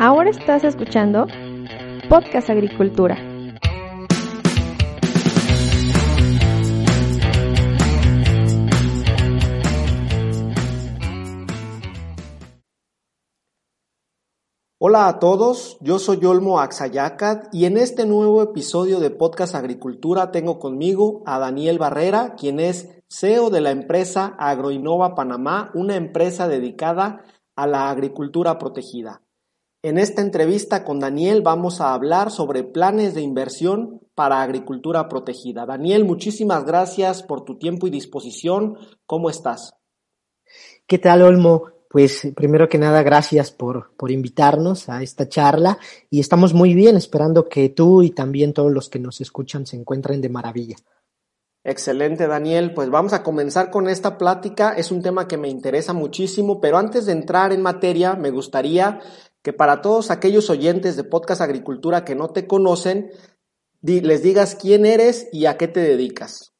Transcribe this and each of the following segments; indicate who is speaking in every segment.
Speaker 1: Ahora estás escuchando Podcast Agricultura.
Speaker 2: Hola a todos, yo soy Olmo Axayacat y en este nuevo episodio de Podcast Agricultura tengo conmigo a Daniel Barrera, quien es CEO de la empresa Agroinova Panamá, una empresa dedicada a la agricultura protegida. En esta entrevista con Daniel vamos a hablar sobre planes de inversión para agricultura protegida. Daniel, muchísimas gracias por tu tiempo y disposición. ¿Cómo estás?
Speaker 3: ¿Qué tal, Olmo? Pues primero que nada, gracias por, por invitarnos a esta charla y estamos muy bien esperando que tú y también todos los que nos escuchan se encuentren de maravilla.
Speaker 2: Excelente, Daniel. Pues vamos a comenzar con esta plática. Es un tema que me interesa muchísimo, pero antes de entrar en materia, me gustaría que para todos aquellos oyentes de Podcast Agricultura que no te conocen, les digas quién eres y a qué te dedicas.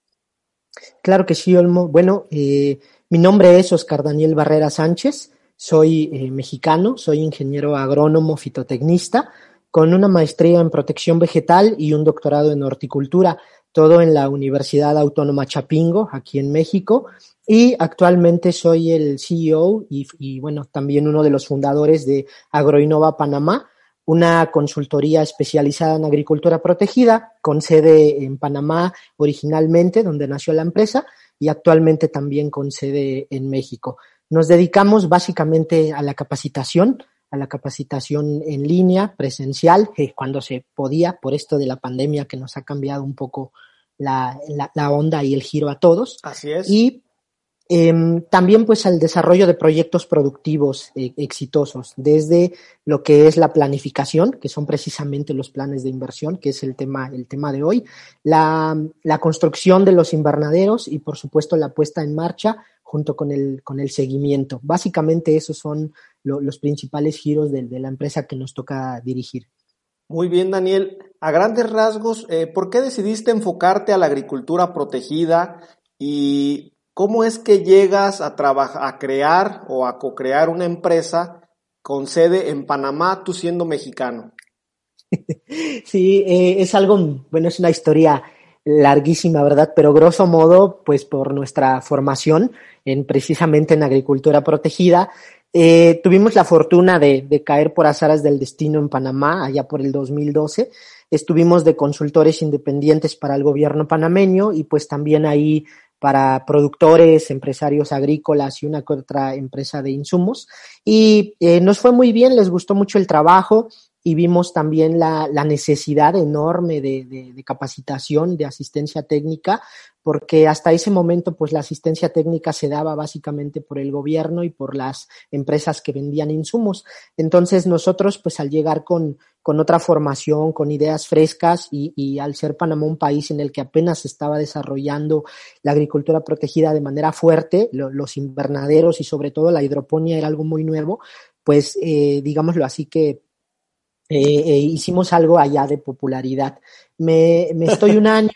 Speaker 3: Claro que sí, Olmo. Bueno, eh, mi nombre es Oscar Daniel Barrera Sánchez, soy eh, mexicano, soy ingeniero agrónomo fitotecnista con una maestría en protección vegetal y un doctorado en horticultura, todo en la Universidad Autónoma Chapingo, aquí en México, y actualmente soy el CEO y, y bueno, también uno de los fundadores de Agroinova Panamá, una consultoría especializada en agricultura protegida, con sede en Panamá originalmente, donde nació la empresa, y actualmente también con sede en México. Nos dedicamos básicamente a la capacitación, a la capacitación en línea, presencial, eh, cuando se podía, por esto de la pandemia que nos ha cambiado un poco la, la, la onda y el giro a todos.
Speaker 2: Así es.
Speaker 3: Y eh, también pues al desarrollo de proyectos productivos eh, exitosos, desde lo que es la planificación, que son precisamente los planes de inversión, que es el tema, el tema de hoy, la, la construcción de los invernaderos y por supuesto la puesta en marcha junto con el, con el seguimiento. Básicamente esos son lo, los principales giros de, de, la empresa que nos toca dirigir.
Speaker 2: Muy bien, Daniel. A grandes rasgos, eh, ¿por qué decidiste enfocarte a la agricultura protegida y ¿Cómo es que llegas a trabajar, a crear o a co-crear una empresa con sede en Panamá, tú siendo mexicano?
Speaker 3: Sí, eh, es algo, bueno, es una historia larguísima, ¿verdad? Pero grosso modo, pues por nuestra formación en precisamente en agricultura protegida, eh, tuvimos la fortuna de, de, caer por azaras del destino en Panamá, allá por el 2012. Estuvimos de consultores independientes para el gobierno panameño y pues también ahí para productores, empresarios agrícolas y una otra empresa de insumos. Y eh, nos fue muy bien, les gustó mucho el trabajo y vimos también la, la necesidad enorme de, de, de, capacitación, de asistencia técnica, porque hasta ese momento pues la asistencia técnica se daba básicamente por el gobierno y por las empresas que vendían insumos. Entonces nosotros pues al llegar con, con otra formación, con ideas frescas y, y, al ser Panamá un país en el que apenas se estaba desarrollando la agricultura protegida de manera fuerte, lo, los invernaderos y sobre todo la hidroponía era algo muy nuevo, pues eh, digámoslo así que eh, eh, hicimos algo allá de popularidad. Me, me estoy un año,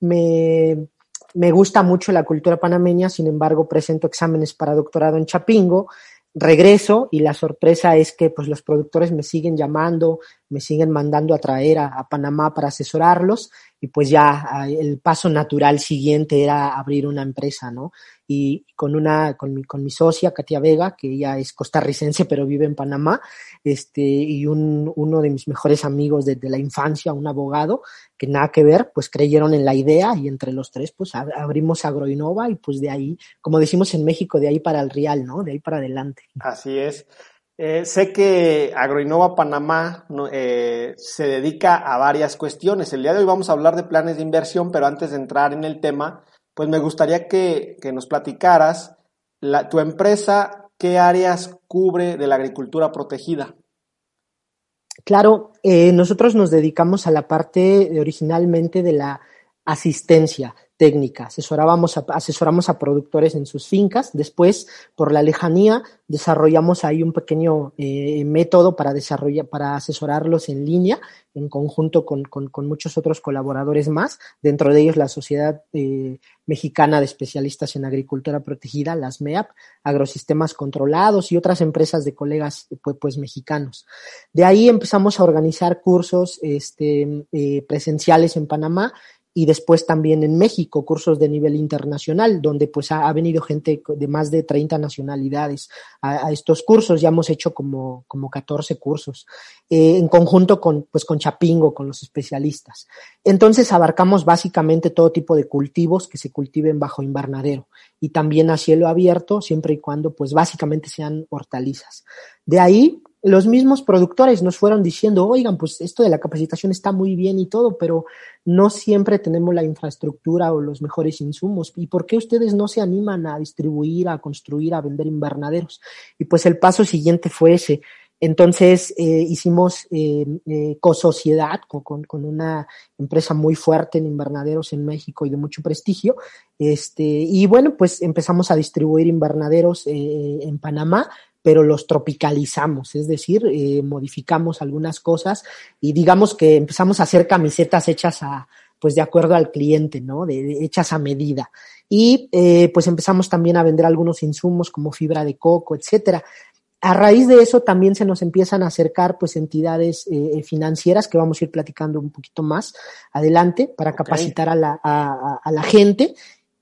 Speaker 3: me, me gusta mucho la cultura panameña, sin embargo presento exámenes para doctorado en Chapingo, regreso y la sorpresa es que pues los productores me siguen llamando, me siguen mandando a traer a, a, Panamá para asesorarlos y pues ya el paso natural siguiente era abrir una empresa, ¿no? Y con una, con mi, con mi socia, Katia Vega, que ella es costarricense pero vive en Panamá, este, y un, uno de mis mejores amigos desde de la infancia, un abogado, que nada que ver, pues creyeron en la idea y entre los tres pues abrimos Agroinova y pues de ahí, como decimos en México, de ahí para el real, ¿no? De ahí para adelante.
Speaker 2: Así es. Eh, sé que Agroinova Panamá eh, se dedica a varias cuestiones. El día de hoy vamos a hablar de planes de inversión, pero antes de entrar en el tema, pues me gustaría que, que nos platicaras la, tu empresa, qué áreas cubre de la agricultura protegida.
Speaker 3: Claro, eh, nosotros nos dedicamos a la parte originalmente de la asistencia, técnica. Asesorábamos a, asesoramos a productores en sus fincas. Después, por la lejanía, desarrollamos ahí un pequeño eh, método para desarrollar, para asesorarlos en línea, en conjunto con, con, con muchos otros colaboradores más, dentro de ellos la Sociedad eh, Mexicana de Especialistas en Agricultura Protegida, las MEAP, Agrosistemas Controlados y otras empresas de colegas pues, pues mexicanos. De ahí empezamos a organizar cursos este, eh, presenciales en Panamá y después también en México, cursos de nivel internacional, donde pues ha, venido gente de más de 30 nacionalidades a, a, estos cursos, ya hemos hecho como, como 14 cursos, eh, en conjunto con, pues con Chapingo, con los especialistas. Entonces abarcamos básicamente todo tipo de cultivos que se cultiven bajo invernadero y también a cielo abierto, siempre y cuando pues básicamente sean hortalizas. De ahí los mismos productores nos fueron diciendo, oigan, pues esto de la capacitación está muy bien y todo, pero no siempre tenemos la infraestructura o los mejores insumos. ¿Y por qué ustedes no se animan a distribuir, a construir, a vender invernaderos? Y pues el paso siguiente fue ese. Entonces eh, hicimos eh, eh, cosociedad con, con, con, una empresa muy fuerte en invernaderos en México y de mucho prestigio. Este, y bueno, pues empezamos a distribuir invernaderos eh, en Panamá pero los tropicalizamos, es decir, eh, modificamos algunas cosas y digamos que empezamos a hacer camisetas hechas a, pues de acuerdo al cliente, ¿no? De, de hechas a medida. Y eh, pues empezamos también a vender algunos insumos como fibra de coco, etcétera. A raíz de eso también se nos empiezan a acercar pues entidades eh, financieras que vamos a ir platicando un poquito más adelante para okay. capacitar a la, a, a la gente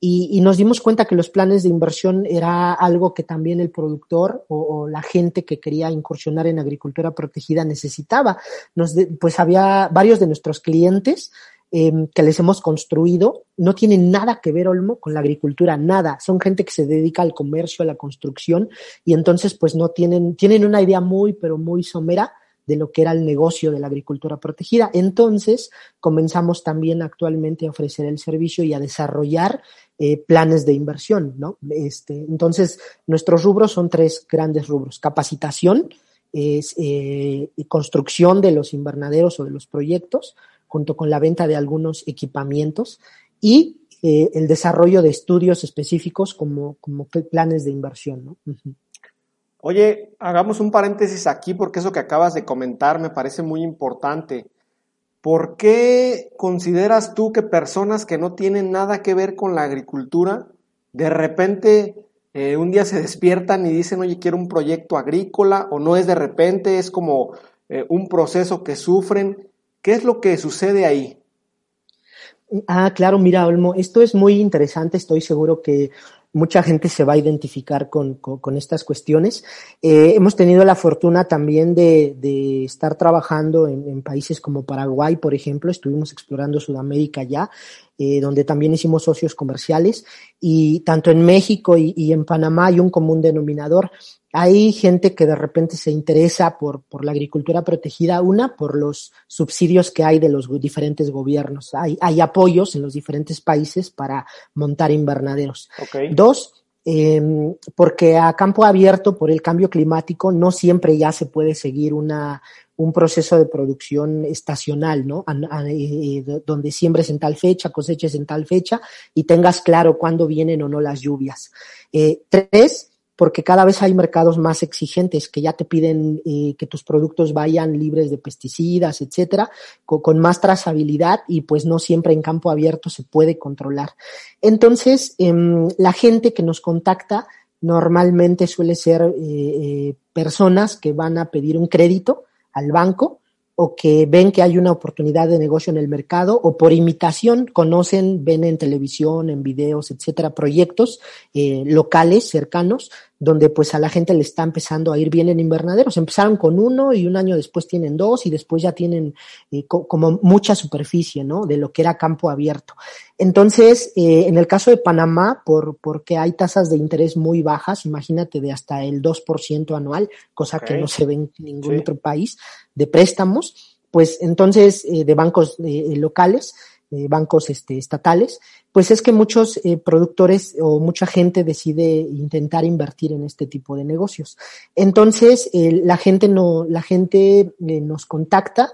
Speaker 3: y, y, nos dimos cuenta que los planes de inversión era algo que también el productor o, la gente que quería incursionar en agricultura protegida necesitaba. Nos de, pues había varios de nuestros clientes eh, que les hemos construido no tienen nada que ver, Olmo, con la agricultura, nada. Son gente que se dedica al comercio, a la construcción y entonces pues no tienen, tienen una idea muy, pero muy somera de lo que era el negocio de la agricultura protegida. Entonces, comenzamos también actualmente a ofrecer el servicio y a desarrollar eh, planes de inversión, ¿no? Este, entonces, nuestros rubros son tres grandes rubros. Capacitación, es eh, construcción de los invernaderos o de los proyectos, junto con la venta de algunos equipamientos y eh, el desarrollo de estudios específicos como, como planes de inversión, ¿no?
Speaker 2: Oye, hagamos un paréntesis aquí porque eso que acabas de comentar me parece muy importante. ¿Por qué consideras tú que personas que no tienen nada que ver con la agricultura, de repente eh, un día se despiertan y dicen, oye, quiero un proyecto agrícola, o no es de repente, es como eh, un proceso que sufren? ¿Qué es lo que sucede ahí?
Speaker 3: Ah, claro, mira, Olmo, esto es muy interesante, estoy seguro que mucha gente se va a identificar con, con, con estas cuestiones. Eh, hemos tenido la fortuna también de, de estar trabajando en, en, países como Paraguay, por ejemplo, estuvimos explorando Sudamérica ya, eh, donde también hicimos socios comerciales, y tanto en México y, y en Panamá hay un común denominador hay gente que de repente se interesa por, por la agricultura protegida, una, por los subsidios que hay de los diferentes gobiernos. Hay, hay apoyos en los diferentes países para montar invernaderos.
Speaker 2: Okay.
Speaker 3: Dos, eh, porque a campo abierto, por el cambio climático, no siempre ya se puede seguir una, un proceso de producción estacional, ¿no? A, a, eh, donde siembres en tal fecha, coseches en tal fecha y tengas claro cuándo vienen o no las lluvias. Eh, tres, porque cada vez hay mercados más exigentes que ya te piden eh, que tus productos vayan libres de pesticidas, etcétera, con, más trazabilidad y pues no siempre en campo abierto se puede controlar. Entonces, eh, la gente que nos contacta normalmente suele ser eh, eh, personas que van a pedir un crédito al banco o que ven que hay una oportunidad de negocio en el mercado o por imitación conocen, ven en televisión, en videos, etcétera, proyectos locales cercanos donde pues a la gente le está empezando a ir bien en invernaderos. Empezaron con uno y un año después tienen dos y después ya tienen eh, co como mucha superficie, ¿no? De lo que era campo abierto. Entonces, eh, en el caso de Panamá, por, porque hay tasas de interés muy bajas, imagínate de hasta el 2% anual, cosa okay. que no se ve en ningún sí. otro país, de préstamos, pues entonces eh, de bancos locales, bancos este, estatales, pues es que muchos eh, productores o mucha gente decide intentar invertir en este tipo de negocios. Entonces, la gente no, la gente eh, nos contacta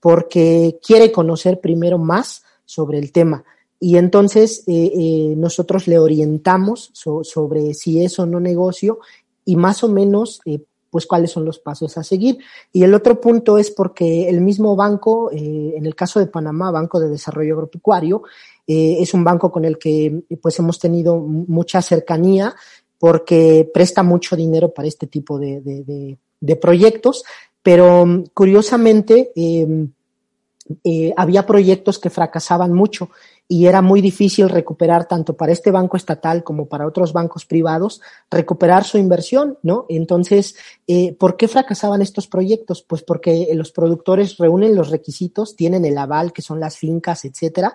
Speaker 3: porque quiere conocer primero más sobre el tema. y entonces eh, nosotros le orientamos sobre si es o no negocio y más o menos pues cuáles son los pasos a seguir. Y el otro punto es porque el mismo banco, en el caso de Panamá, Banco de Desarrollo Agropecuario, es un banco con el que pues hemos tenido mucha cercanía porque presta mucho dinero para este tipo de, de proyectos, pero curiosamente había proyectos que fracasaban mucho y era muy difícil recuperar tanto para este banco estatal como para otros bancos privados, recuperar su inversión, ¿no? Entonces, eh, ¿por qué fracasaban estos proyectos? Pues porque los productores reúnen los requisitos, tienen el aval, que son las fincas, etcétera,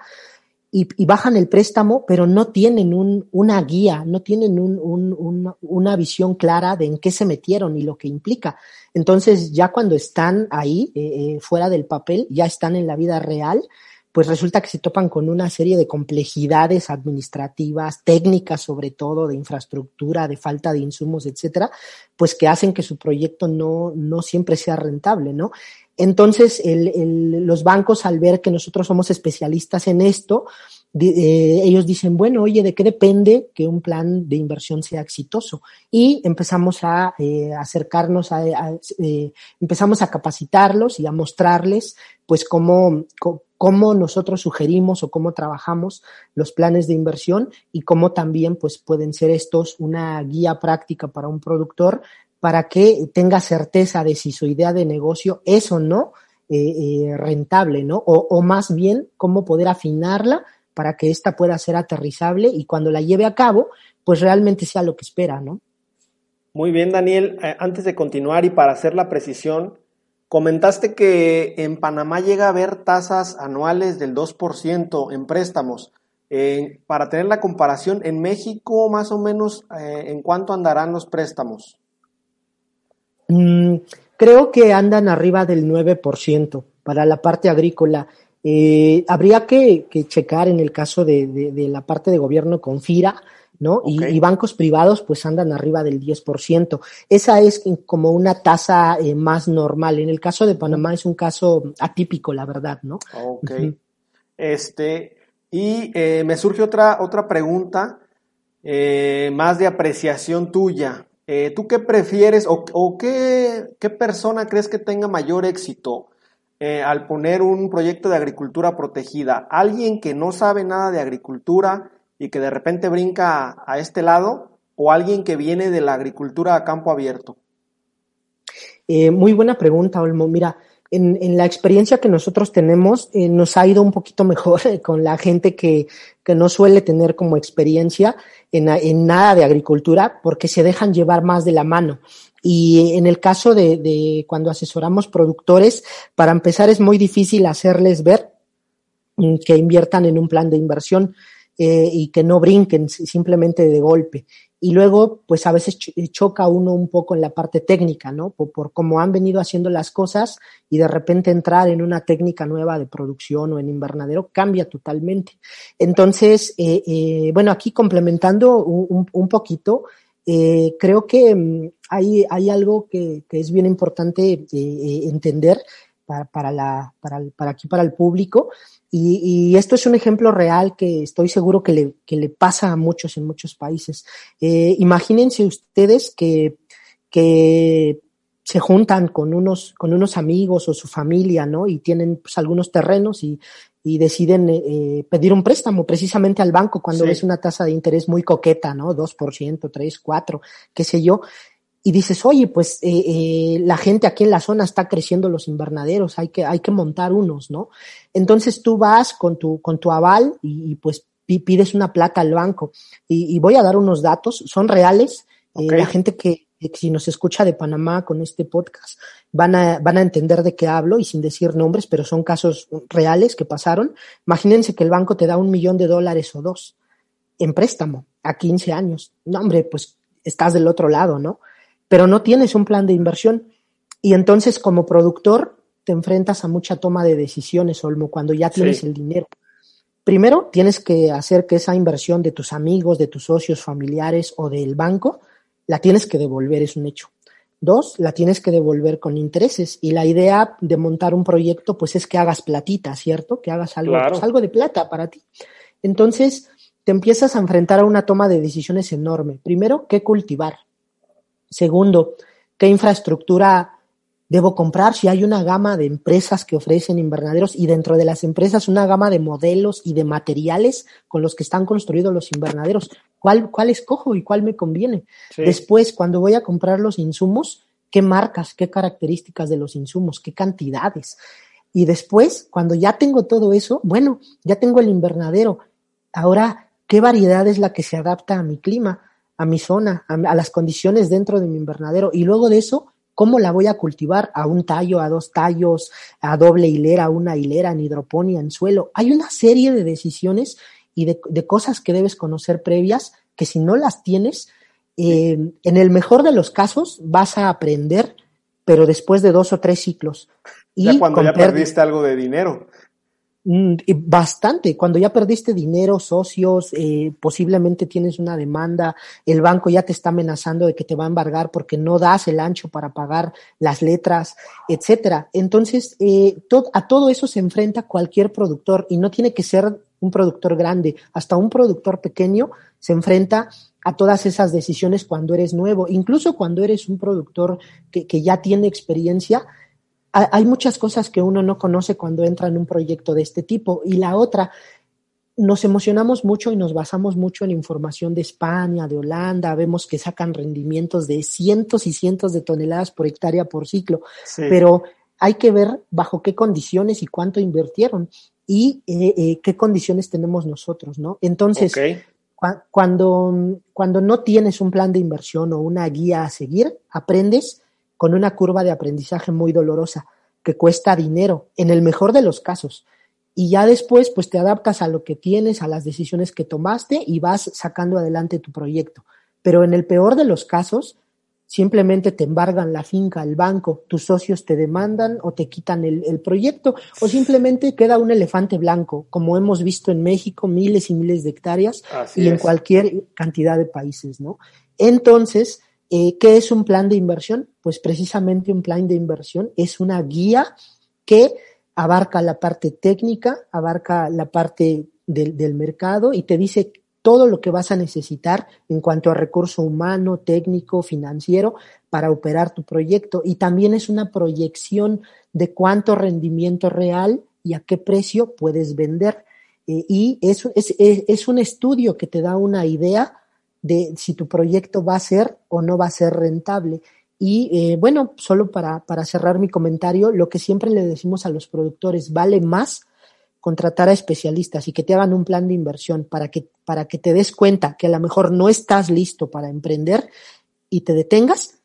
Speaker 3: y, bajan el préstamo, pero no tienen un, una guía, no tienen un, un, una visión clara de en qué se metieron y lo que implica. Entonces, ya cuando están ahí, eh, eh, fuera del papel, ya están en la vida real, pues resulta que se topan con una serie de complejidades administrativas, técnicas sobre todo, de infraestructura, de falta de insumos, etcétera, pues que hacen que su proyecto no, no siempre sea rentable, ¿no? Entonces, el, el, los bancos, al ver que nosotros somos especialistas en esto, eh, ellos dicen, bueno, oye, ¿de qué depende que un plan de inversión sea exitoso? Y empezamos a eh, acercarnos, a, eh, empezamos a capacitarlos y a mostrarles, pues, cómo, cómo nosotros sugerimos o cómo trabajamos los planes de inversión y cómo también, pues, pueden ser estos una guía práctica para un productor para que tenga certeza de si su idea de negocio es o no rentable, ¿no? O, o más bien, cómo poder afinarla para que ésta pueda ser aterrizable y cuando la lleve a cabo, pues realmente sea lo que espera, ¿no?
Speaker 2: Muy bien, Daniel. Eh, antes de continuar y para hacer la precisión, comentaste que en Panamá llega a haber tasas anuales del 2% en préstamos. para tener la comparación, en México más o menos, eh, ¿en cuánto andarán los préstamos?
Speaker 3: Mm, creo que andan arriba del 9% para la parte agrícola. Eh, habría que, checar en el caso de, la parte de gobierno con FIRA, ¿no? Y, bancos privados pues andan arriba del 10%. Esa es como una tasa eh, más normal. En el caso de Panamá es un caso atípico, la verdad, ¿no?
Speaker 2: Ok. Este, y eh, me surge otra, otra pregunta más de apreciación tuya. ¿Tú qué prefieres o, o qué, qué persona crees que tenga mayor éxito? Eh, al poner un proyecto de agricultura protegida, alguien que no sabe nada de agricultura y que de repente brinca a, este lado, o alguien que viene de la agricultura a campo abierto?
Speaker 3: Eh, muy buena pregunta, Olmo. Mira, en, la experiencia que nosotros tenemos, eh, nos ha ido un poquito mejor con la gente que, no suele tener como experiencia en, nada de agricultura porque se dejan llevar más de la mano. Y en el caso de, de cuando asesoramos productores, para empezar es muy difícil hacerles ver mm, que inviertan en un plan de inversión eh, y que no brinquen simplemente de golpe. Y luego, pues a veces choca uno un poco en la parte técnica, ¿no? Por, cómo han venido haciendo las cosas y de repente entrar en una técnica nueva de producción o en invernadero cambia totalmente. Entonces, eh, eh, bueno, aquí complementando un, un poquito, eh, creo que mm, hay, hay algo que, que, es bien importante eh, eh, entender para, para, la, para, para, aquí, para el público. Y, y, esto es un ejemplo real que estoy seguro que le, que le pasa a muchos en muchos países. Eh, imagínense ustedes que, que se juntan con unos, con unos amigos o su familia, ¿no? Y tienen pues, algunos terrenos y, y deciden eh, eh, pedir un préstamo precisamente al banco cuando ves una tasa de interés muy coqueta, ¿no? 2%, 3, 4, qué sé yo. Y dices, oye, pues eh, eh, la gente aquí en la zona está creciendo los invernaderos, hay que, hay que montar unos, ¿no? Entonces tú vas con tu, con tu aval y, pues pides una plata al banco. Y, y, voy a dar unos datos, son reales. Eh, la gente que, si nos escucha de Panamá con este podcast, van a, van a entender de qué hablo y sin decir nombres, pero son casos reales que pasaron. Imagínense que el banco te da un millón de dólares o dos en préstamo a 15 años. No, hombre, pues estás del otro lado, ¿no? Pero no tienes un plan de inversión. Y entonces, como productor, te enfrentas a mucha toma de decisiones, Olmo, cuando ya tienes el dinero. Primero, tienes que hacer que esa inversión de tus amigos, de tus socios familiares o del banco la tienes que devolver, es un hecho. Dos, la tienes que devolver con intereses. Y la idea de montar un proyecto, pues es que hagas platita, ¿cierto? Que hagas algo, pues, algo de plata para ti. Entonces, te empiezas a enfrentar a una toma de decisiones enorme. Primero, ¿qué cultivar? Segundo, ¿qué infraestructura debo comprar? Si hay una gama de empresas que ofrecen invernaderos y dentro de las empresas una gama de modelos y de materiales con los que están construidos los invernaderos. ¿Cuál, cuál escojo y cuál me conviene? Después, cuando voy a comprar los insumos, ¿qué marcas, qué características de los insumos, qué cantidades? Y después, cuando ya tengo todo eso, bueno, ya tengo el invernadero. Ahora, ¿qué variedad es la que se adapta a mi clima, a mi zona, a, las condiciones dentro de mi invernadero? Y luego de eso, ¿cómo la voy a cultivar? ¿A un tallo, a dos tallos, a doble hilera, a una hilera, en hidroponía, en suelo? Hay una serie de decisiones y de, cosas que debes conocer previas que si no las tienes, eh, en el mejor de los casos vas a aprender, pero después de dos o tres ciclos.
Speaker 2: Y ya cuando ya perdiste algo de dinero.
Speaker 3: Mm, bastante. Cuando ya perdiste dinero, socios, eh, posiblemente tienes una demanda, el banco ya te está amenazando de que te va a embargar porque no das el ancho para pagar las letras, etcétera. Entonces, eh, a todo eso se enfrenta cualquier productor y no tiene que ser un productor grande, hasta un productor pequeño se enfrenta a todas esas decisiones cuando eres nuevo, incluso cuando eres un productor que, que ya tiene experiencia, hay muchas cosas que uno no conoce cuando entra en un proyecto de este tipo. Y la otra, nos emocionamos mucho y nos basamos mucho en información de España, de Holanda, vemos que sacan rendimientos de cientos y cientos de toneladas por hectárea por ciclo, pero hay que ver bajo qué condiciones y cuánto invirtieron y eh, eh, qué condiciones tenemos nosotros, ¿no? Entonces, cuando, cuando no tienes un plan de inversión o una guía a seguir, aprendes con una curva de aprendizaje muy dolorosa que cuesta dinero, en el mejor de los casos. Y ya después, pues te adaptas a lo que tienes, a las decisiones que tomaste y vas sacando adelante tu proyecto. Pero en el peor de los casos, simplemente te embargan la finca, el banco, tus socios te demandan o te quitan el, proyecto o simplemente queda un elefante blanco, como hemos visto en México, miles y miles de hectáreas y en cualquier cantidad de países, ¿no? Entonces, eh, ¿Qué es un plan de inversión? Pues precisamente un plan de inversión es una guía que abarca la parte técnica, abarca la parte del, mercado y te dice todo lo que vas a necesitar en cuanto a recurso humano, técnico, financiero para operar tu proyecto. Y también es una proyección de cuánto rendimiento real y a qué precio puedes vender. Eh, y es, es, es, un estudio que te da una idea de si tu proyecto va a ser o no va a ser rentable. Y eh, bueno, solo para, para cerrar mi comentario, lo que siempre le decimos a los productores, vale más contratar a especialistas y que te hagan un plan de inversión para que, para que te des cuenta que a lo mejor no estás listo para emprender y te detengas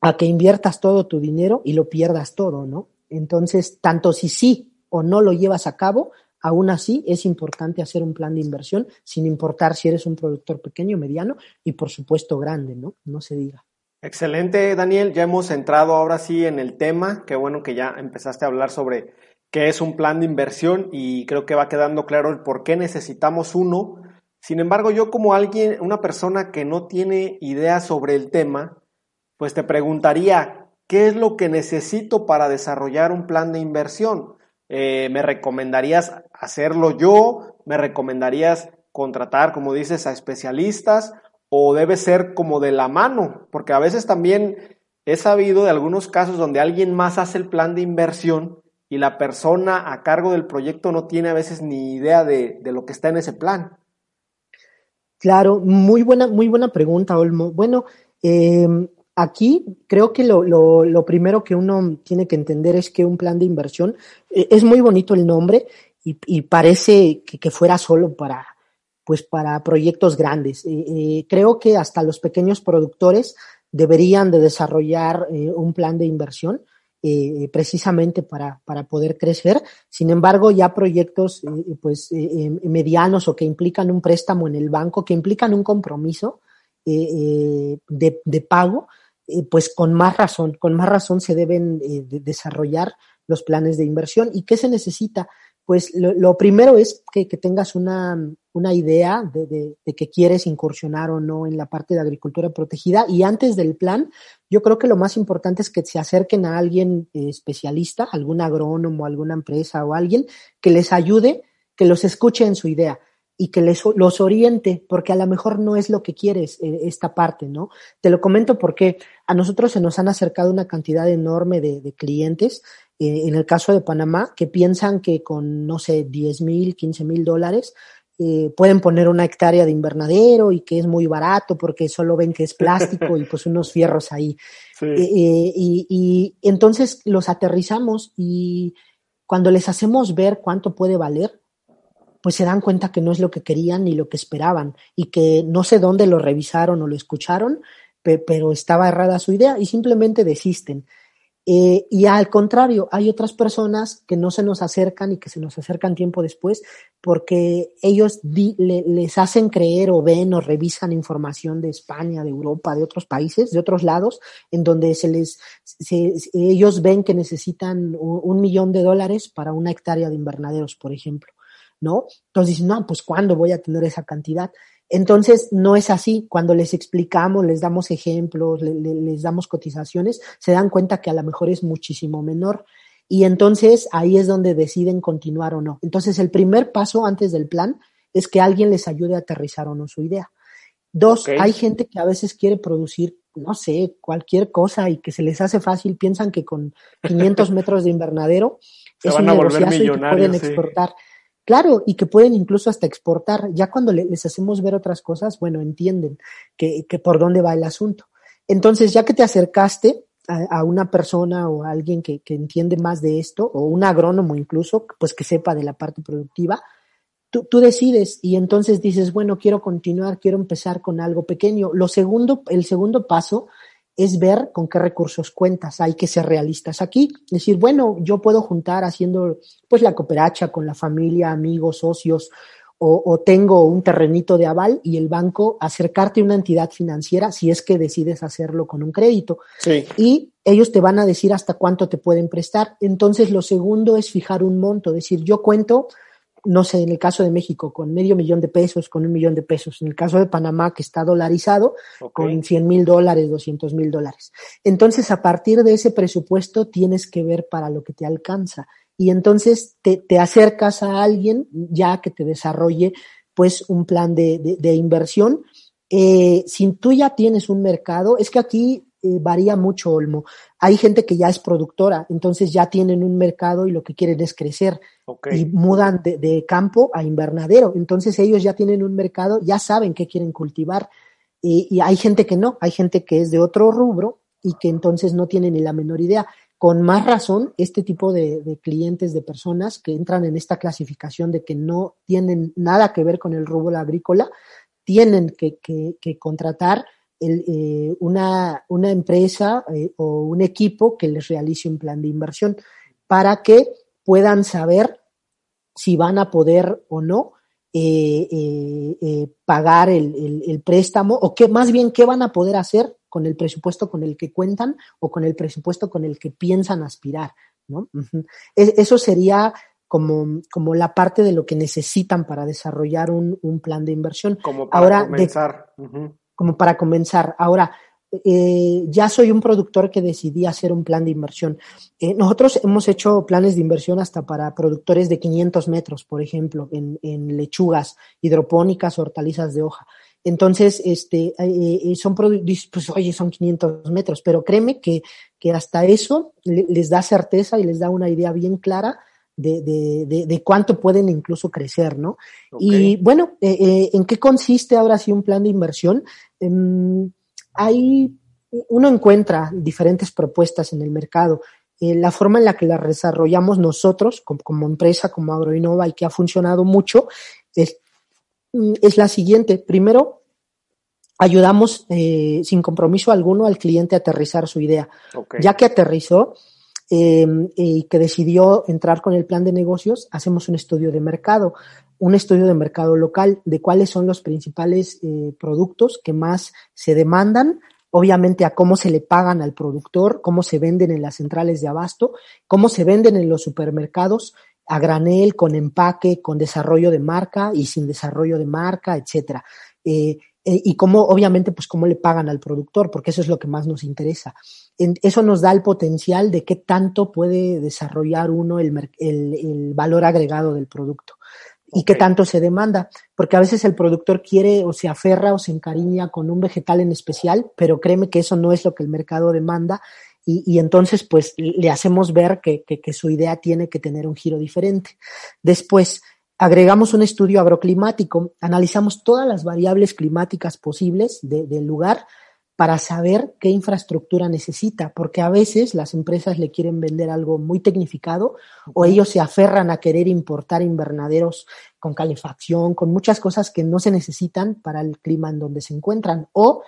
Speaker 3: a que inviertas todo tu dinero y lo pierdas todo, ¿no? Entonces, tanto si sí o no lo llevas a cabo, Aún así, es importante hacer un plan de inversión, sin importar si eres un productor pequeño, mediano y, por supuesto, grande, ¿no? No se diga.
Speaker 2: Excelente, Daniel. Ya hemos entrado ahora sí en el tema. Qué bueno que ya empezaste a hablar sobre qué es un plan de inversión y creo que va quedando claro el por qué necesitamos uno. Sin embargo, yo como alguien, una persona que no tiene idea sobre el tema, pues te preguntaría, ¿qué es lo que necesito para desarrollar un plan de inversión? Eh, ¿Me recomendarías hacerlo yo? ¿Me recomendarías contratar, como dices, a especialistas? ¿O debe ser como de la mano? Porque a veces también he sabido de algunos casos donde alguien más hace el plan de inversión y la persona a cargo del proyecto no tiene a veces ni idea de, lo que está en ese plan.
Speaker 3: Claro, muy buena, muy buena pregunta, Olmo. Bueno, eh, Aquí creo que lo, lo, primero que uno tiene que entender es que un plan de inversión eh, es muy bonito el nombre y, y parece que, fuera solo para, pues para proyectos grandes. Eh, eh, creo que hasta los pequeños productores deberían de desarrollar un plan de inversión precisamente para, para poder crecer. Sin embargo, ya proyectos pues medianos o que implican un préstamo en el banco, que implican un compromiso de, de pago, eh, pues con más razón, con más razón se deben eh, desarrollar los planes de inversión. ¿Y qué se necesita? Pues lo, primero es que, tengas una, una idea de, de, que quieres incursionar o no en la parte de agricultura protegida. Y antes del plan, yo creo que lo más importante es que se acerquen a alguien eh, especialista, algún agrónomo, alguna empresa o alguien que les ayude, que los escuche en su idea y que les, los oriente, porque a lo mejor no es lo que quieres eh, esta parte, ¿no? Te lo comento porque a nosotros se nos han acercado una cantidad enorme de, clientes, eh, en el caso de Panamá, que piensan que con, no sé, 10 mil, 15 mil dólares, eh, pueden poner una hectárea de invernadero y que es muy barato porque solo ven que es plástico y pues unos fierros ahí. y, y entonces los aterrizamos y cuando les hacemos ver cuánto puede valer, pues se dan cuenta que no es lo que querían ni lo que esperaban y que no sé dónde lo revisaron o lo escucharon, pero estaba errada su idea y simplemente desisten. Eh, y al contrario, hay otras personas que no se nos acercan y que se nos acercan tiempo después porque ellos les hacen creer o ven o revisan información de España, de Europa, de otros países, de otros lados, en donde se les, ellos ven que necesitan un millón de dólares para una hectárea de invernaderos, por ejemplo. ¿no? Entonces dicen, no, pues ¿cuándo voy a tener esa cantidad? Entonces, no es así. Cuando les explicamos, les damos ejemplos, les damos cotizaciones, se dan cuenta que a lo mejor es muchísimo menor. Y entonces ahí es donde deciden continuar o no. Entonces, el primer paso antes del plan es que alguien les ayude a aterrizar o no su idea. Dos, hay gente que a veces quiere producir, no sé, cualquier cosa y que se les hace fácil, piensan que con 500 metros de invernadero
Speaker 2: es un negociazo y que
Speaker 3: pueden exportar. Claro, y que pueden incluso hasta exportar. Ya cuando les hacemos ver otras cosas, bueno, entienden que, que por dónde va el asunto. Entonces, ya que te acercaste a, una persona o a alguien que, que, entiende más de esto, o un agrónomo incluso, pues que sepa de la parte productiva, tú, tú decides y entonces dices, bueno, quiero continuar, quiero empezar con algo pequeño. Lo segundo, el segundo paso es ver con qué recursos cuentas. Hay que ser realistas aquí. Decir, bueno, yo puedo juntar haciendo pues la cooperacha con la familia, amigos, socios, o, tengo un terrenito de aval y el banco acercarte a una entidad financiera si es que decides hacerlo con un crédito.
Speaker 2: Sí.
Speaker 3: Y ellos te van a decir hasta cuánto te pueden prestar. Entonces, lo segundo es fijar un monto, decir, yo cuento no sé, en el caso de México, con medio millón de pesos, con un millón de pesos. En el caso de Panamá, que está dolarizado, con 100 mil dólares, 200 mil dólares. Entonces, a partir de ese presupuesto, tienes que ver para lo que te alcanza. Y entonces te, te acercas a alguien ya que te desarrolle, pues, un plan de, de, inversión. Eh, si tú ya tienes un mercado, es que aquí eh, varía mucho, Olmo. Hay gente que ya es productora, entonces ya tienen un mercado y lo que quieren es crecer y mudan de, campo a invernadero. Entonces ellos ya tienen un mercado, ya saben qué quieren cultivar. Y, hay gente que no, hay gente que es de otro rubro y que entonces no tiene ni la menor idea. Con más razón, este tipo de, clientes, de personas que entran en esta clasificación de que no tienen nada que ver con el rubro agrícola, tienen que, que contratar eh, una, una, empresa eh, o un equipo que les realice un plan de inversión para que puedan saber si van a poder o no eh, pagar el, el, préstamo o qué más bien qué van a poder hacer con el presupuesto con el que cuentan o con el presupuesto con el que piensan aspirar. ¿no? Eso sería como, como la parte de lo que necesitan para desarrollar un, un plan de inversión.
Speaker 2: Como para Ahora, comenzar
Speaker 3: como para comenzar. Ahora, eh, ya soy un productor que decidí hacer un plan de inversión. Eh, nosotros hemos hecho planes de inversión hasta para productores de 500 metros, por ejemplo, en, en lechugas hidropónicas, hortalizas de hoja. Entonces, este, eh, son pues oye, son 500 metros, pero créeme que, que hasta eso les da certeza y les da una idea bien clara de, de, de, cuánto pueden incluso crecer, ¿no? Y bueno, eh, eh, ¿en qué consiste ahora sí un plan de inversión? Eh, hay, uno encuentra diferentes propuestas en el mercado. Eh, la forma en la que las desarrollamos nosotros como, como empresa, como Agroinova y que ha funcionado mucho, es, es la siguiente. Primero, ayudamos eh, sin compromiso alguno al cliente a aterrizar su idea. Ya que aterrizó, Em, y que decidió entrar con el plan de negocios, hacemos un estudio de mercado, un estudio de mercado local de cuáles son los principales eh, productos que más se demandan, obviamente a cómo se le pagan al productor, cómo se venden en las centrales de abasto, cómo se venden en los supermercados, a granel, con empaque, con desarrollo de marca y sin desarrollo de marca, etcétera. Eh, eh, y cómo, obviamente, pues cómo le pagan al productor, porque eso es lo que más nos interesa. Eso nos da el potencial de qué tanto puede desarrollar uno el, el, valor agregado del producto. y qué tanto se demanda, porque a veces el productor quiere o se aferra o se encariña con un vegetal en especial, pero créeme que eso no es lo que el mercado demanda y, y entonces pues le hacemos ver que, que, que, su idea tiene que tener un giro diferente. Después, agregamos un estudio agroclimático, analizamos todas las variables climáticas posibles de, del lugar para saber qué infraestructura necesita, porque a veces las empresas le quieren vender algo muy tecnificado o ellos se aferran a querer importar invernaderos con calefacción, con muchas cosas que no se necesitan para el clima en donde se encuentran, o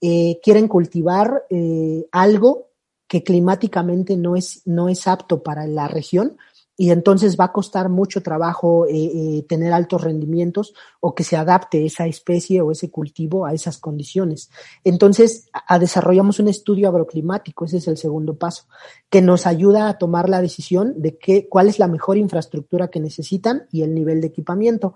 Speaker 3: eh, quieren cultivar eh, algo que climáticamente no es, no es apto para la región, y entonces va a costar mucho trabajo eh, eh, tener altos rendimientos o que se adapte esa especie o ese cultivo a esas condiciones. Entonces, a, desarrollamos un estudio agroclimático, ese es el segundo paso, que nos ayuda a tomar la decisión de qué, cuál es la mejor infraestructura que necesitan y el nivel de equipamiento.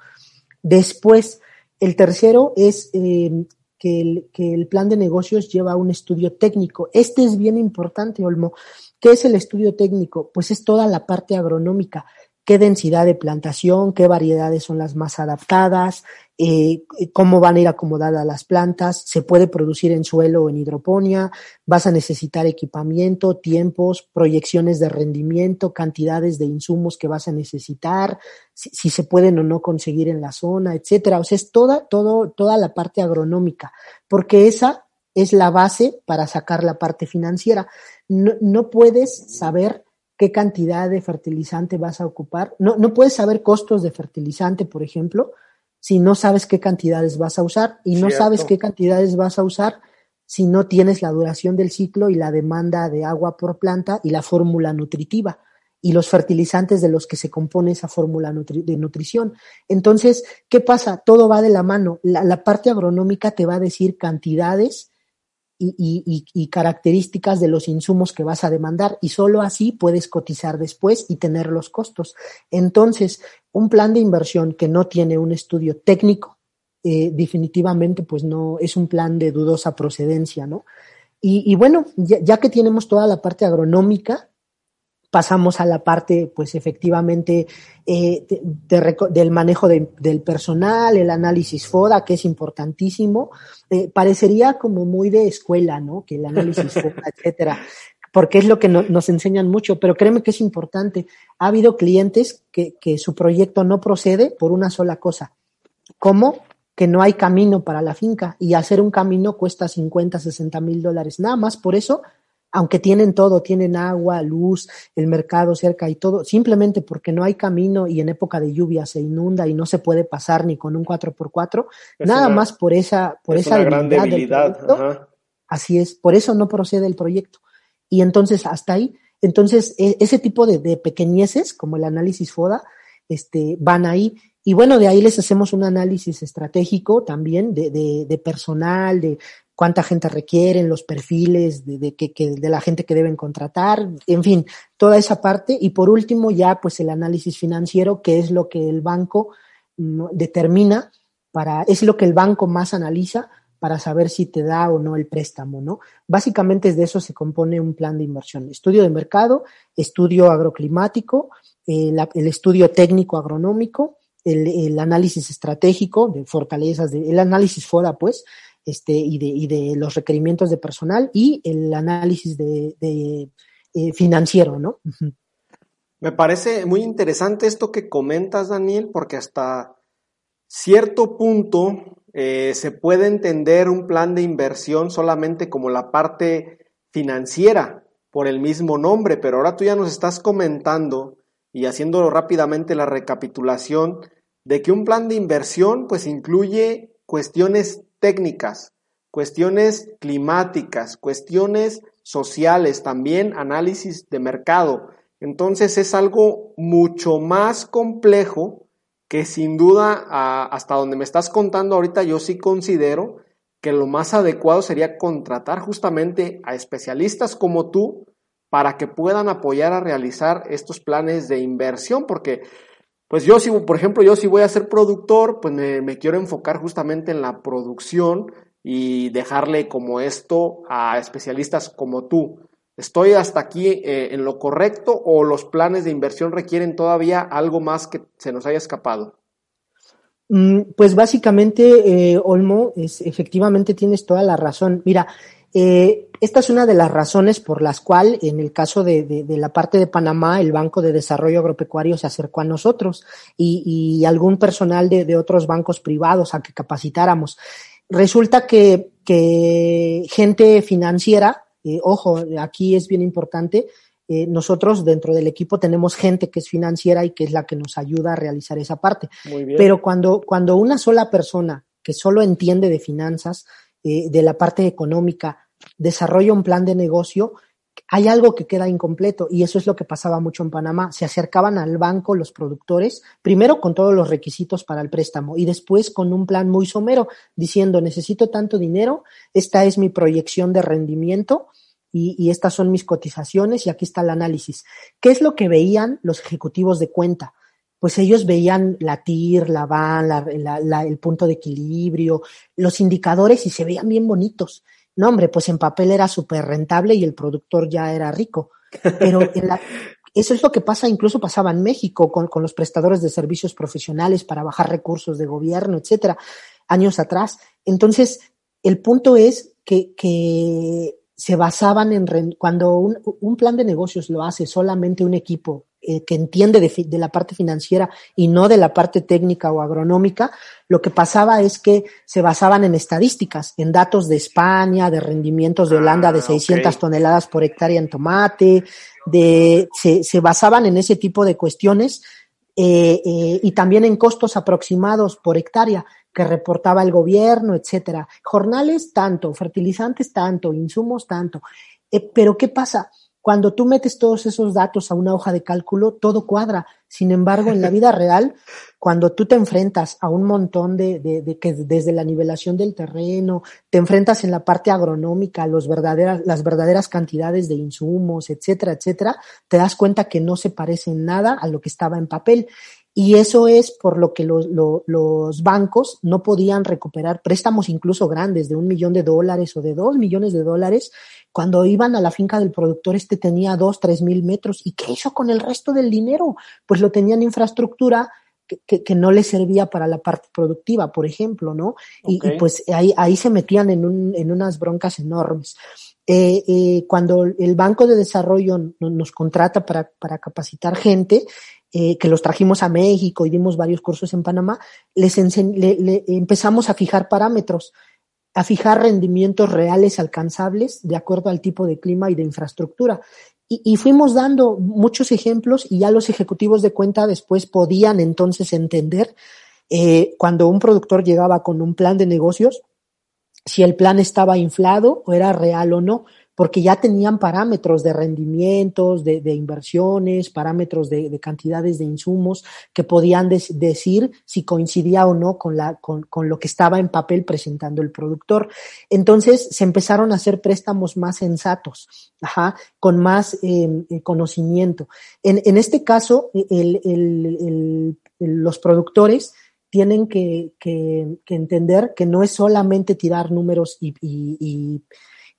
Speaker 3: Después, el tercero es eh, que el, que el plan de negocios lleva un estudio técnico. Este es bien importante, Olmo. ¿Qué es el estudio técnico? Pues es toda la parte agronómica. ¿Qué densidad de plantación? ¿Qué variedades son las más adaptadas? Eh, ¿Cómo van a ir acomodadas las plantas? ¿Se puede producir en suelo o en hidroponía? ¿Vas a necesitar equipamiento, tiempos, proyecciones de rendimiento, cantidades de insumos que vas a necesitar? Si, si se pueden o no conseguir en la zona, etcétera. O sea, es toda, todo, toda la parte agronómica, porque esa es la base para sacar la parte financiera. No, no, puedes saber qué cantidad de fertilizante vas a ocupar. No, no puedes saber costos de fertilizante, por ejemplo, si no sabes qué cantidades vas a usar y no Cierto. sabes qué cantidades vas a usar si no tienes la duración del ciclo y la demanda de agua por planta y la fórmula nutritiva y los fertilizantes de los que se compone esa fórmula nutri de nutrición. Entonces, ¿qué pasa? Todo va de la mano. La, la parte agronómica te va a decir cantidades y, características de los insumos que vas a demandar y solo así puedes cotizar después y tener los costos. Entonces, un plan de inversión que no tiene un estudio técnico, eh, definitivamente pues no es un plan de dudosa procedencia, ¿no? Y, bueno, ya, que tenemos toda la parte agronómica, pasamos a la parte, pues efectivamente, eh, de, de, del manejo de, del personal, el análisis FODA, que es importantísimo. Eh, parecería como muy de escuela, ¿no? Que el análisis FODA, etcétera, porque es lo que no, nos enseñan mucho, pero créeme que es importante. Ha habido clientes que, que su proyecto no procede por una sola cosa. ¿Cómo? que no hay camino para la finca y hacer un camino cuesta 50, 60 mil dólares. Nada más por eso aunque tienen todo, tienen agua, luz, el mercado cerca y todo, simplemente porque no hay camino y en época de lluvia se inunda y no se puede pasar ni con un 4x4, es nada una, más por esa, por esa
Speaker 2: debilidad, gran debilidad.
Speaker 3: así es, por eso no procede el proyecto. Y entonces, hasta ahí, entonces, e, ese tipo de, de pequeñeces, como el análisis FODA, este, van ahí. Y bueno, de ahí les hacemos un análisis estratégico también de, de, de personal, de cuánta gente requieren, los perfiles de, de, que, que, de la gente que deben contratar, en fin, toda esa parte. Y por último, ya pues el análisis financiero, que es lo que el banco ¿no? determina para, es lo que el banco más analiza para saber si te da o no el préstamo, ¿no? Básicamente de eso se compone un plan de inversión. Estudio de mercado, estudio agroclimático, eh, el estudio técnico agronómico, el, el, análisis estratégico de fortalezas, de, el análisis FODA, pues, este, y, de, y de los requerimientos de personal y el análisis de, eh, financiero, ¿no?
Speaker 2: Me parece muy interesante esto que comentas, Daniel, porque hasta cierto punto eh, se puede entender un plan de inversión solamente como la parte financiera por el mismo nombre, pero ahora tú ya nos estás comentando y haciendo rápidamente la recapitulación de que un plan de inversión pues incluye cuestiones técnicas, cuestiones climáticas, cuestiones sociales, también análisis de mercado. Entonces es algo mucho más complejo que sin duda hasta donde me estás contando ahorita yo sí considero que lo más adecuado sería contratar justamente a especialistas como tú para que puedan apoyar a realizar estos planes de inversión, porque pues yo si, por ejemplo, yo si voy a ser productor, pues me, quiero enfocar justamente en la producción y dejarle como esto a especialistas como tú. ¿Estoy hasta aquí eh, en lo correcto o los planes de inversión requieren todavía algo más que se nos haya escapado?
Speaker 3: Mm, pues básicamente, eh, Olmo, es, efectivamente tienes toda la razón. Mira, eh, esta es una de las razones por las cuales, en el caso de, de, la parte de Panamá, el Banco de Desarrollo Agropecuario se acercó a nosotros y, y algún personal de, de, otros bancos privados a que capacitáramos. Resulta que, que gente financiera, eh, ojo, aquí es bien importante, eh, nosotros dentro del equipo tenemos gente que es financiera y que es la que nos ayuda a realizar esa parte. Pero cuando, cuando una sola persona que solo entiende de finanzas, eh, de la parte económica, desarrolla un plan de negocio, hay algo que queda incompleto y eso es lo que pasaba mucho en Panamá. Se acercaban al banco los productores, primero con todos los requisitos para el préstamo y después con un plan muy somero diciendo necesito tanto dinero, esta es mi proyección de rendimiento y, estas son mis cotizaciones y aquí está el análisis. ¿Qué es lo que veían los ejecutivos de cuenta? Pues ellos veían la TIR, la VAN, la, el punto de equilibrio, los indicadores y se veían bien bonitos. No, hombre, pues en papel era súper rentable y el productor ya era rico. Pero eso es lo que pasa, incluso pasaba en México con, con los prestadores de servicios profesionales para bajar recursos de gobierno, etcétera, años atrás. Entonces, el punto es que, que se basaban en cuando un, un, plan de negocios lo hace solamente un equipo eh, que entiende de, de, la parte financiera y no de la parte técnica o agronómica, lo que pasaba es que se basaban en estadísticas, en datos de España, de rendimientos de Holanda de 600 ah, okay. toneladas por hectárea en tomate, de, se, se basaban en ese tipo de cuestiones eh, eh, y también en costos aproximados por hectárea que reportaba el gobierno, etcétera. Jornales tanto, fertilizantes tanto, insumos tanto. Eh, pero ¿qué pasa? Cuando tú metes todos esos datos a una hoja de cálculo, todo cuadra. Sin embargo, en la vida real, cuando tú te enfrentas a un montón de, de, de, que desde la nivelación del terreno, te enfrentas en la parte agronómica, los verdaderas, las verdaderas cantidades de insumos, etcétera, etcétera, te das cuenta que no se parece en nada a lo que estaba en papel. Y eso es por lo que los, los, los, bancos no podían recuperar préstamos incluso grandes de un millón de dólares o de dos millones de dólares. Cuando iban a la finca del productor, este tenía dos, tres mil metros. ¿Y qué hizo con el resto del dinero? Pues lo tenían infraestructura que, que, que no le servía para la parte productiva, por ejemplo, ¿no? Okay. Y, y, pues ahí, ahí se metían en, un, en unas broncas enormes. Eh, eh, cuando el Banco de Desarrollo nos contrata para, para capacitar gente, eh, que los trajimos a México y dimos varios cursos en Panamá, les le, le empezamos a fijar parámetros, a fijar rendimientos reales alcanzables de acuerdo al tipo de clima y de infraestructura. Y, y, fuimos dando muchos ejemplos y ya los ejecutivos de cuenta después podían entonces entender eh, cuando un productor llegaba con un plan de negocios, si el plan estaba inflado o era real o no, porque ya tenían parámetros de rendimientos, de, inversiones, parámetros de, de, cantidades de insumos que podían de, decir si coincidía o no con, lo que estaba en papel presentando el productor. Entonces se empezaron a hacer préstamos más sensatos, con más eh, conocimiento. En, este caso, el, los productores tienen que, entender que no es solamente tirar números y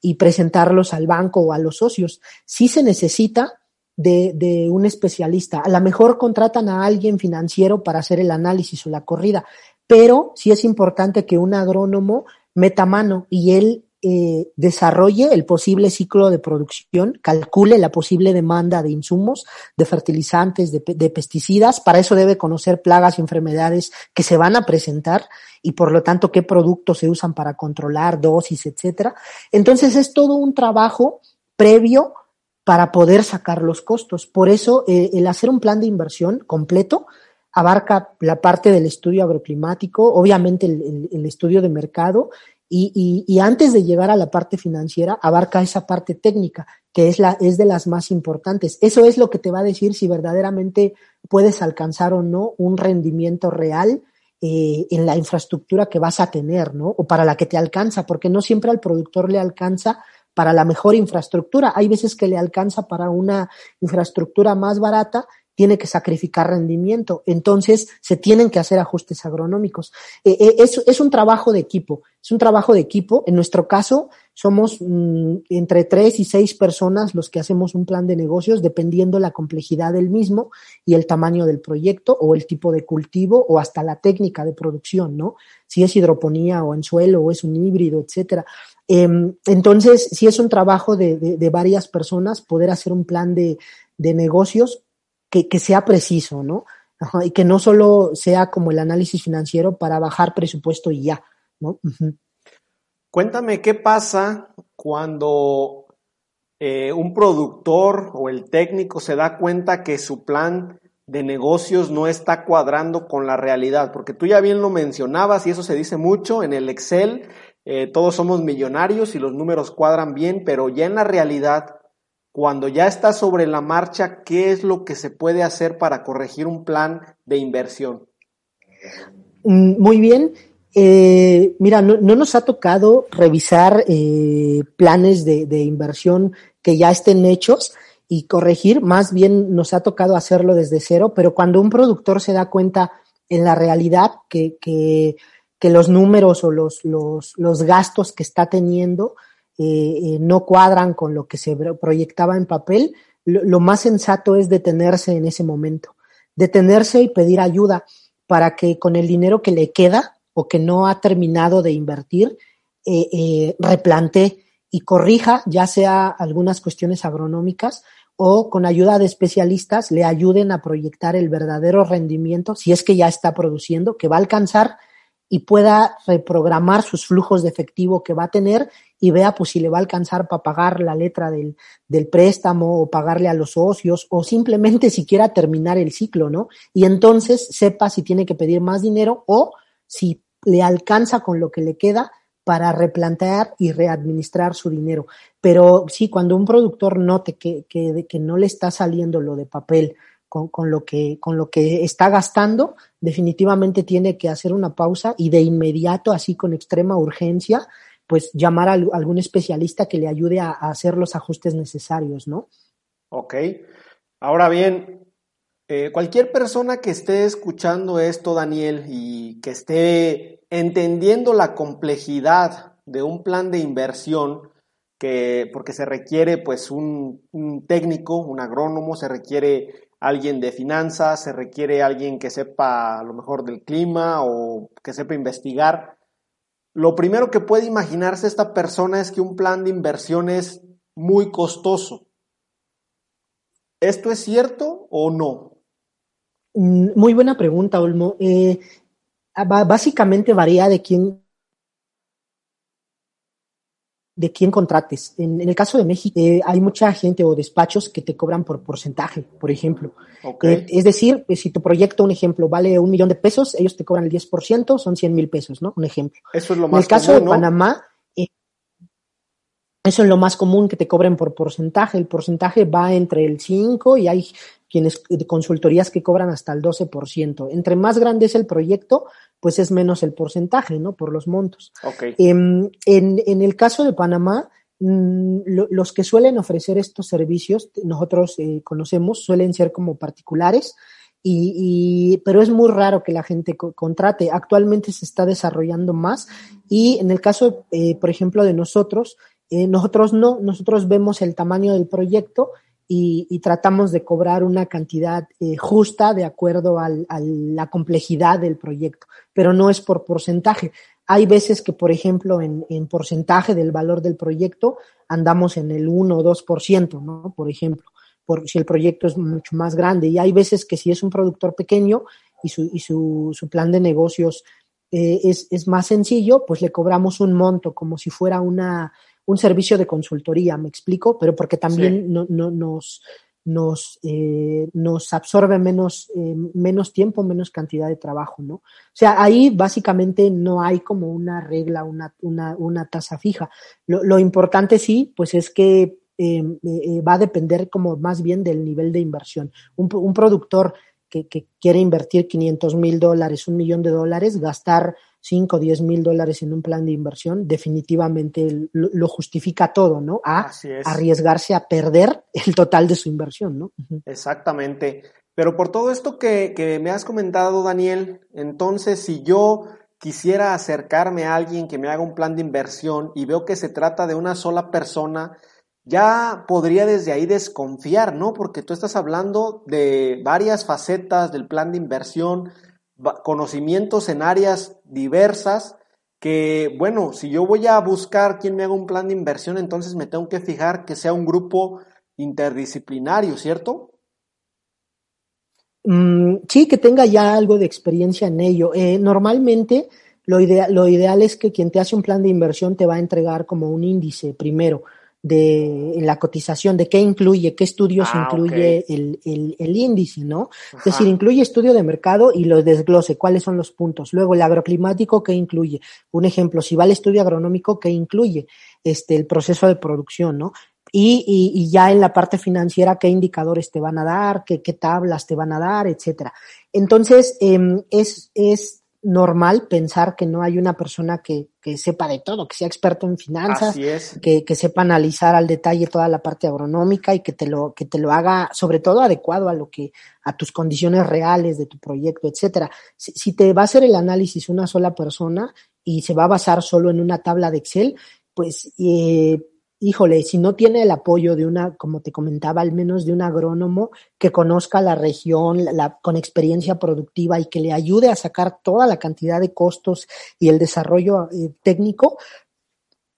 Speaker 3: y presentarlos al banco o a los socios. Sí se necesita de, de, un especialista. A lo mejor contratan a alguien financiero para hacer el análisis o la corrida, pero sí es importante que un agrónomo meta mano y él eh, desarrolle el posible ciclo de producción, calcule la posible demanda de insumos, de fertilizantes, de, de, pesticidas. Para eso debe conocer plagas y enfermedades que se van a presentar y por lo tanto qué productos se usan para controlar dosis, etcétera. Entonces es todo un trabajo previo para poder sacar los costos. Por eso eh, el hacer un plan de inversión completo abarca la parte del estudio agroclimático, obviamente el, estudio de mercado y, y, y, antes de llegar a la parte financiera, abarca esa parte técnica, que es, la, es de las más importantes. Eso es lo que te va a decir si verdaderamente puedes alcanzar o no un rendimiento real eh, en la infraestructura que vas a tener, ¿no? O para la que te alcanza, porque no siempre al productor le alcanza para la mejor infraestructura. Hay veces que le alcanza para una infraestructura más barata tiene que sacrificar rendimiento. Entonces, se tienen que hacer ajustes agronómicos. Eh, eh, es, es, un trabajo de equipo, es un trabajo de equipo. En nuestro caso, somos mm, entre tres y seis personas los que hacemos un plan de negocios, dependiendo la complejidad del mismo y el tamaño del proyecto o el tipo de cultivo o hasta la técnica de producción, ¿no? Si es hidroponía o en suelo o es un híbrido, etcétera. Em, entonces, si es un trabajo de, de, varias personas poder hacer un plan de, de negocios que, sea preciso, ¿no? y que no solo sea como el análisis financiero para bajar presupuesto y ya, ¿no?
Speaker 2: Cuéntame qué pasa cuando eh, un productor o el técnico se da cuenta que su plan de negocios no está cuadrando con la realidad, porque tú ya bien lo mencionabas y eso se dice mucho en el Excel, eh, todos somos millonarios y los números cuadran bien, pero ya en la realidad, cuando ya está sobre la marcha, ¿qué es lo que se puede hacer para corregir un plan de inversión?
Speaker 3: Mm, muy bien. Eh, mira, no, nos ha tocado revisar eh, planes de, inversión que ya estén hechos y corregir, más bien nos ha tocado hacerlo desde cero, pero cuando un productor se da cuenta en la realidad que, que que los números o los, los, los gastos que está teniendo eh, eh, no cuadran con lo que se proyectaba en papel, lo, más sensato es detenerse en ese momento, detenerse y pedir ayuda para que con el dinero que le queda o que no ha terminado de invertir, eh, eh, replante y corrija ya sea algunas cuestiones agronómicas o con ayuda de especialistas le ayuden a proyectar el verdadero rendimiento, si es que ya está produciendo, que va a alcanzar y pueda reprogramar sus flujos de efectivo que va a tener y vea pues si le va a alcanzar para pagar la letra del, del préstamo o pagarle a los socios o simplemente si quiera terminar el ciclo, ¿no? Y entonces sepa si tiene que pedir más dinero o si le alcanza con lo que le queda para replantear y readministrar su dinero. Pero sí, cuando un productor note que, que, que no le está saliendo lo de papel, con, con, lo que, con lo que está gastando, definitivamente tiene que hacer una pausa y de inmediato, así con extrema urgencia, pues llamar a algún especialista que le ayude a, hacer los ajustes necesarios, ¿no?
Speaker 2: Ok. Ahora bien, eh, cualquier persona que esté escuchando esto, Daniel, y que esté entendiendo la complejidad de un plan de inversión, que, porque se requiere pues un, un técnico, un agrónomo, se requiere alguien de finanzas, se requiere alguien que sepa a lo mejor del clima o que sepa investigar. Lo primero que puede imaginarse esta persona es que un plan de inversión es muy costoso. ¿Esto es cierto o no?
Speaker 3: Mm, muy buena pregunta, Olmo. Eh, básicamente varía de quién de quién contrates. En, el caso de México, eh, hay mucha gente o despachos que te cobran por porcentaje, por ejemplo. Eh, es decir, pues, si tu proyecto, un ejemplo, vale un millón de pesos, ellos te cobran el 10%, son 100 mil pesos, ¿no? Un ejemplo.
Speaker 2: Eso es lo más
Speaker 3: En el caso de Panamá, eh, eso es lo más común que te cobren por porcentaje. El porcentaje va entre el 5 y hay quienes consultorías que cobran hasta el 12%. Entre más grande es el proyecto, pues es menos el porcentaje, ¿no? Por los montos.
Speaker 2: Okay.
Speaker 3: en, en, el caso de Panamá, mm, lo, los que suelen ofrecer estos servicios, nosotros eh, conocemos, suelen ser como particulares, y, y, pero es muy raro que la gente co contrate. Actualmente se está desarrollando más y en el caso, eh, por ejemplo, de nosotros, eh, nosotros no, nosotros vemos el tamaño del proyecto y, y, tratamos de cobrar una cantidad eh, justa de acuerdo al, a la complejidad del proyecto, pero no es por porcentaje. Hay veces que, por ejemplo, en, en porcentaje del valor del proyecto andamos en el 1 o 2%, ¿no? Por ejemplo, por, si el proyecto es mucho más grande. Y hay veces que si es un productor pequeño y su, y su, su plan de negocios eh, es, es más sencillo, pues le cobramos un monto como si fuera una, un servicio de consultoría, me explico, pero porque también sí. no, no, nos, nos, eh, nos absorbe menos, eh, menos tiempo, menos cantidad de trabajo, ¿no? O sea, ahí básicamente no hay como una regla, una, una, una tasa fija. Lo, lo, importante sí, pues es que eh, eh, va a depender como más bien del nivel de inversión. Un, un productor que, que, quiere invertir 500 mil dólares, un millón de dólares, gastar 5 o 10 mil dólares en un plan de inversión, definitivamente lo, lo justifica todo, ¿no? A arriesgarse a perder el total de su inversión, ¿no?
Speaker 2: Exactamente. Pero por todo esto que, que me has comentado, Daniel, entonces si yo quisiera acercarme a alguien que me haga un plan de inversión y veo que se trata de una sola persona, ya podría desde ahí desconfiar, ¿no? Porque tú estás hablando de varias facetas del plan de inversión, conocimientos en áreas diversas, que, bueno, si yo voy a buscar quien me haga un plan de inversión, entonces me tengo que fijar que sea un grupo interdisciplinario, ¿cierto?
Speaker 3: Mm, sí, que tenga ya algo de experiencia en ello. Eh, normalmente lo, lo ideal es que quien te hace un plan de inversión te va a entregar como un índice primero de en la cotización, de qué incluye, qué estudios ah, incluye el, el, índice, ¿no? Es decir, incluye estudio de mercado y lo desglose, cuáles son los puntos. Luego, el agroclimático, ¿qué incluye? Un ejemplo, si va el estudio agronómico, ¿qué incluye? Este, el proceso de producción, ¿no? Y, y, ya en la parte financiera, qué indicadores te van a dar, qué, qué tablas te van a dar, etcétera. Entonces, eh, es, es normal pensar que no hay una persona que, que, sepa de todo, que sea experto en finanzas, que, que, sepa analizar al detalle toda la parte agronómica y que te lo, que te lo haga sobre todo adecuado a lo que, a tus condiciones reales de tu proyecto, etcétera. Si, si te va a hacer el análisis una sola persona y se va a basar solo en una tabla de Excel, pues eh, híjole, si no tiene el apoyo de una, como te comentaba, al menos de un agrónomo que conozca la región la, con experiencia productiva y que le ayude a sacar toda la cantidad de costos y el desarrollo eh, técnico,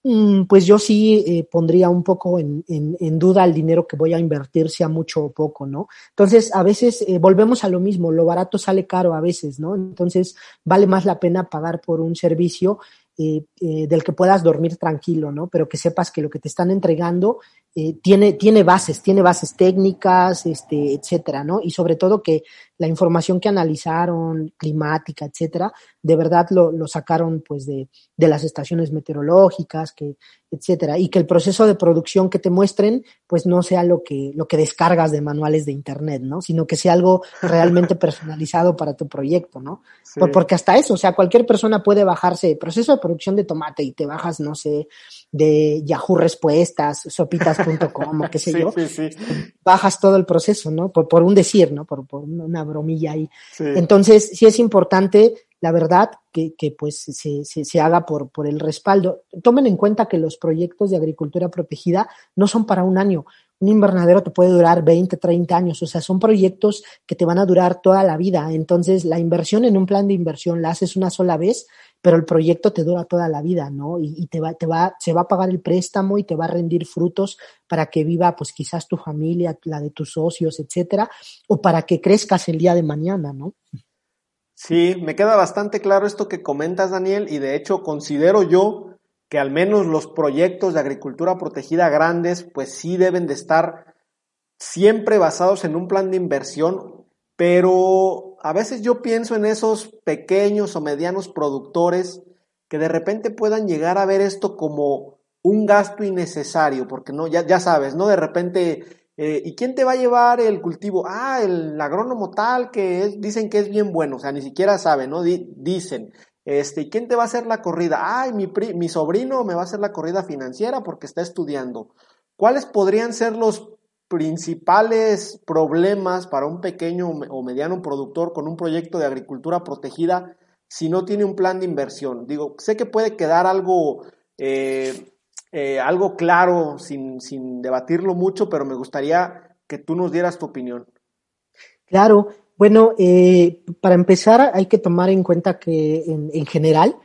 Speaker 3: mm, pues yo sí eh, pondría un poco en, en, en, duda el dinero que voy a invertir, sea mucho o poco, ¿no? Entonces, a veces eh, volvemos a lo mismo, lo barato sale caro a veces, ¿no? Entonces, vale más la pena pagar por un servicio eh, eh, del que puedas dormir tranquilo, ¿no? Pero que sepas que lo que te están entregando eh, tiene, tiene bases, tiene bases técnicas, este, etcétera, ¿no? Y sobre todo que la información que analizaron, climática, etcétera, de verdad lo, lo sacaron pues de, de, las estaciones meteorológicas, que, etcétera, y que el proceso de producción que te muestren, pues no sea lo que, lo que descargas de manuales de internet, ¿no? Sino que sea algo realmente personalizado para tu proyecto, ¿no? Sí. porque hasta eso, o sea, cualquier persona puede bajarse proceso de producción de tomate y te bajas, no sé, de Yahoo Respuestas, sopitas.com o qué sé
Speaker 2: sí,
Speaker 3: yo,
Speaker 2: sí,
Speaker 3: bajas todo el proceso, ¿no? Por, por un decir, ¿no? Por, por una bromilla ahí. Entonces, sí es importante, la verdad, que, que pues se, se, se, haga por, por el respaldo. Tomen en cuenta que los proyectos de agricultura protegida no son para un año. Un invernadero te puede durar 20, 30 años, o sea, son proyectos que te van a durar toda la vida. Entonces, la inversión en un plan de inversión la haces una sola vez, pero el proyecto te dura toda la vida, ¿no? Y, te va, te va, se va a pagar el préstamo y te va a rendir frutos para que viva, pues quizás tu familia, la de tus socios, etcétera, o para que crezcas el día de mañana, ¿no?
Speaker 2: Sí, me queda bastante claro esto que comentas, Daniel, y de hecho considero yo que al menos los proyectos de agricultura protegida grandes, pues sí deben de estar siempre basados en un plan de inversión, pero a veces yo pienso en esos pequeños o medianos productores que de repente puedan llegar a ver esto como un gasto innecesario, porque no, ya, sabes, ¿no? De repente, eh, ¿y quién te va a llevar el cultivo? Ah, el agrónomo tal que dicen que es bien bueno, o sea, ni siquiera sabe, ¿no? Di, dicen, este, ¿y quién te va a hacer la corrida? Ay, mi, mi sobrino me va a hacer la corrida financiera porque está estudiando. ¿Cuáles podrían ser los principales problemas para un pequeño o mediano productor con un proyecto de agricultura protegida si no tiene un plan de inversión? Digo, sé que puede quedar algo, eh, eh, algo claro sin, sin debatirlo mucho, pero me gustaría que tú nos dieras tu opinión.
Speaker 3: Claro, bueno, eh, para empezar hay que tomar en cuenta que en, en general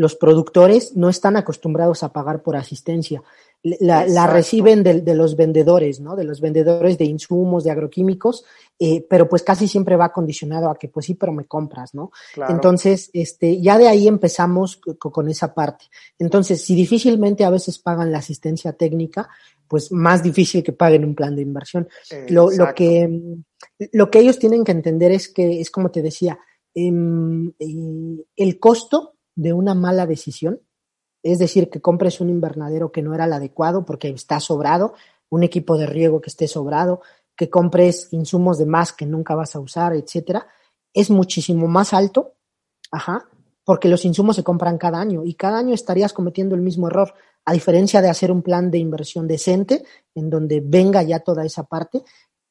Speaker 3: los productores no están acostumbrados a pagar por asistencia la, la reciben de, de, los vendedores, ¿no? De los vendedores de insumos, de agroquímicos, eh, pero pues casi siempre va condicionado a que pues sí, pero me compras, ¿no? Claro. Entonces, este, ya de ahí empezamos con, esa parte. Entonces, si difícilmente a veces pagan la asistencia técnica, pues más difícil que paguen un plan de inversión. Lo, lo, que, lo que ellos tienen que entender es que, es como te decía, eh, eh, el costo de una mala decisión es decir, que compres un invernadero que no era el adecuado porque está sobrado, un equipo de riego que esté sobrado, que compres insumos de más que nunca vas a usar, etcétera, es muchísimo más alto, ajá, porque los insumos se compran cada año y cada año estarías cometiendo el mismo error, a diferencia de hacer un plan de inversión decente en donde venga ya toda esa parte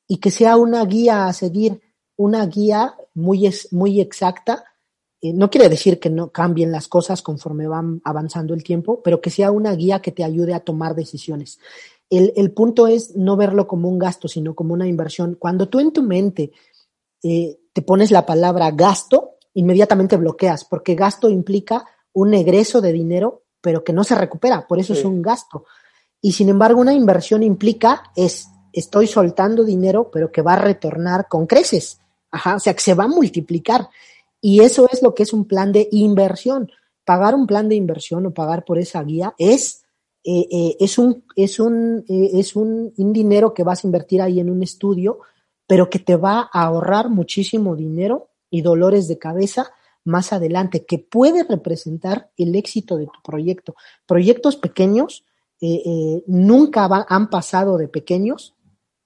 Speaker 3: y que sea una guía a seguir una guía muy, muy exacta. Eh, no quiere decir que no cambien las cosas conforme van avanzando el tiempo, pero que sea una guía que te ayude a tomar decisiones. El, el punto es no verlo como un gasto, sino como una inversión. Cuando tú en tu mente eh, te pones la palabra gasto, inmediatamente bloqueas, porque gasto implica un egreso de dinero, pero que no se recupera, por eso es un gasto. Y sin embargo, una inversión implica es estoy soltando dinero, pero que va a retornar con creces. Ajá, o sea, que se va a multiplicar. Y eso es lo que es un plan de inversión. Pagar un plan de inversión o pagar por esa guía es, eh, eh, es, un, es, un, eh, es un, dinero que vas a invertir ahí en un estudio, pero que te va a ahorrar muchísimo dinero y dolores de cabeza más adelante, que puede representar el éxito de tu proyecto. Proyectos pequeños nunca han pasado de pequeños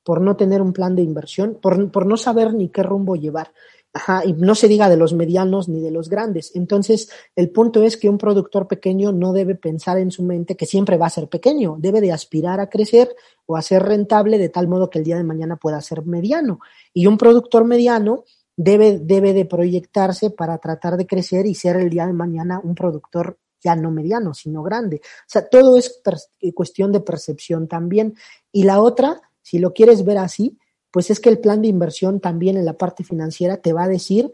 Speaker 3: por no tener un plan de inversión, por, por no saber ni qué rumbo llevar. Ajá, y no se diga de los medianos ni de los grandes. Entonces, el punto es que un productor pequeño no debe pensar en su mente que siempre va a ser pequeño, debe de aspirar a crecer o a ser rentable de tal modo que el día de mañana pueda ser mediano. Y un productor mediano debe, debe de proyectarse para tratar de crecer y ser el día de mañana un productor ya no mediano, sino grande. O sea, todo es cuestión de percepción también. Y la otra, si lo quieres ver así, pues es que el plan de inversión también en la parte financiera te va a decir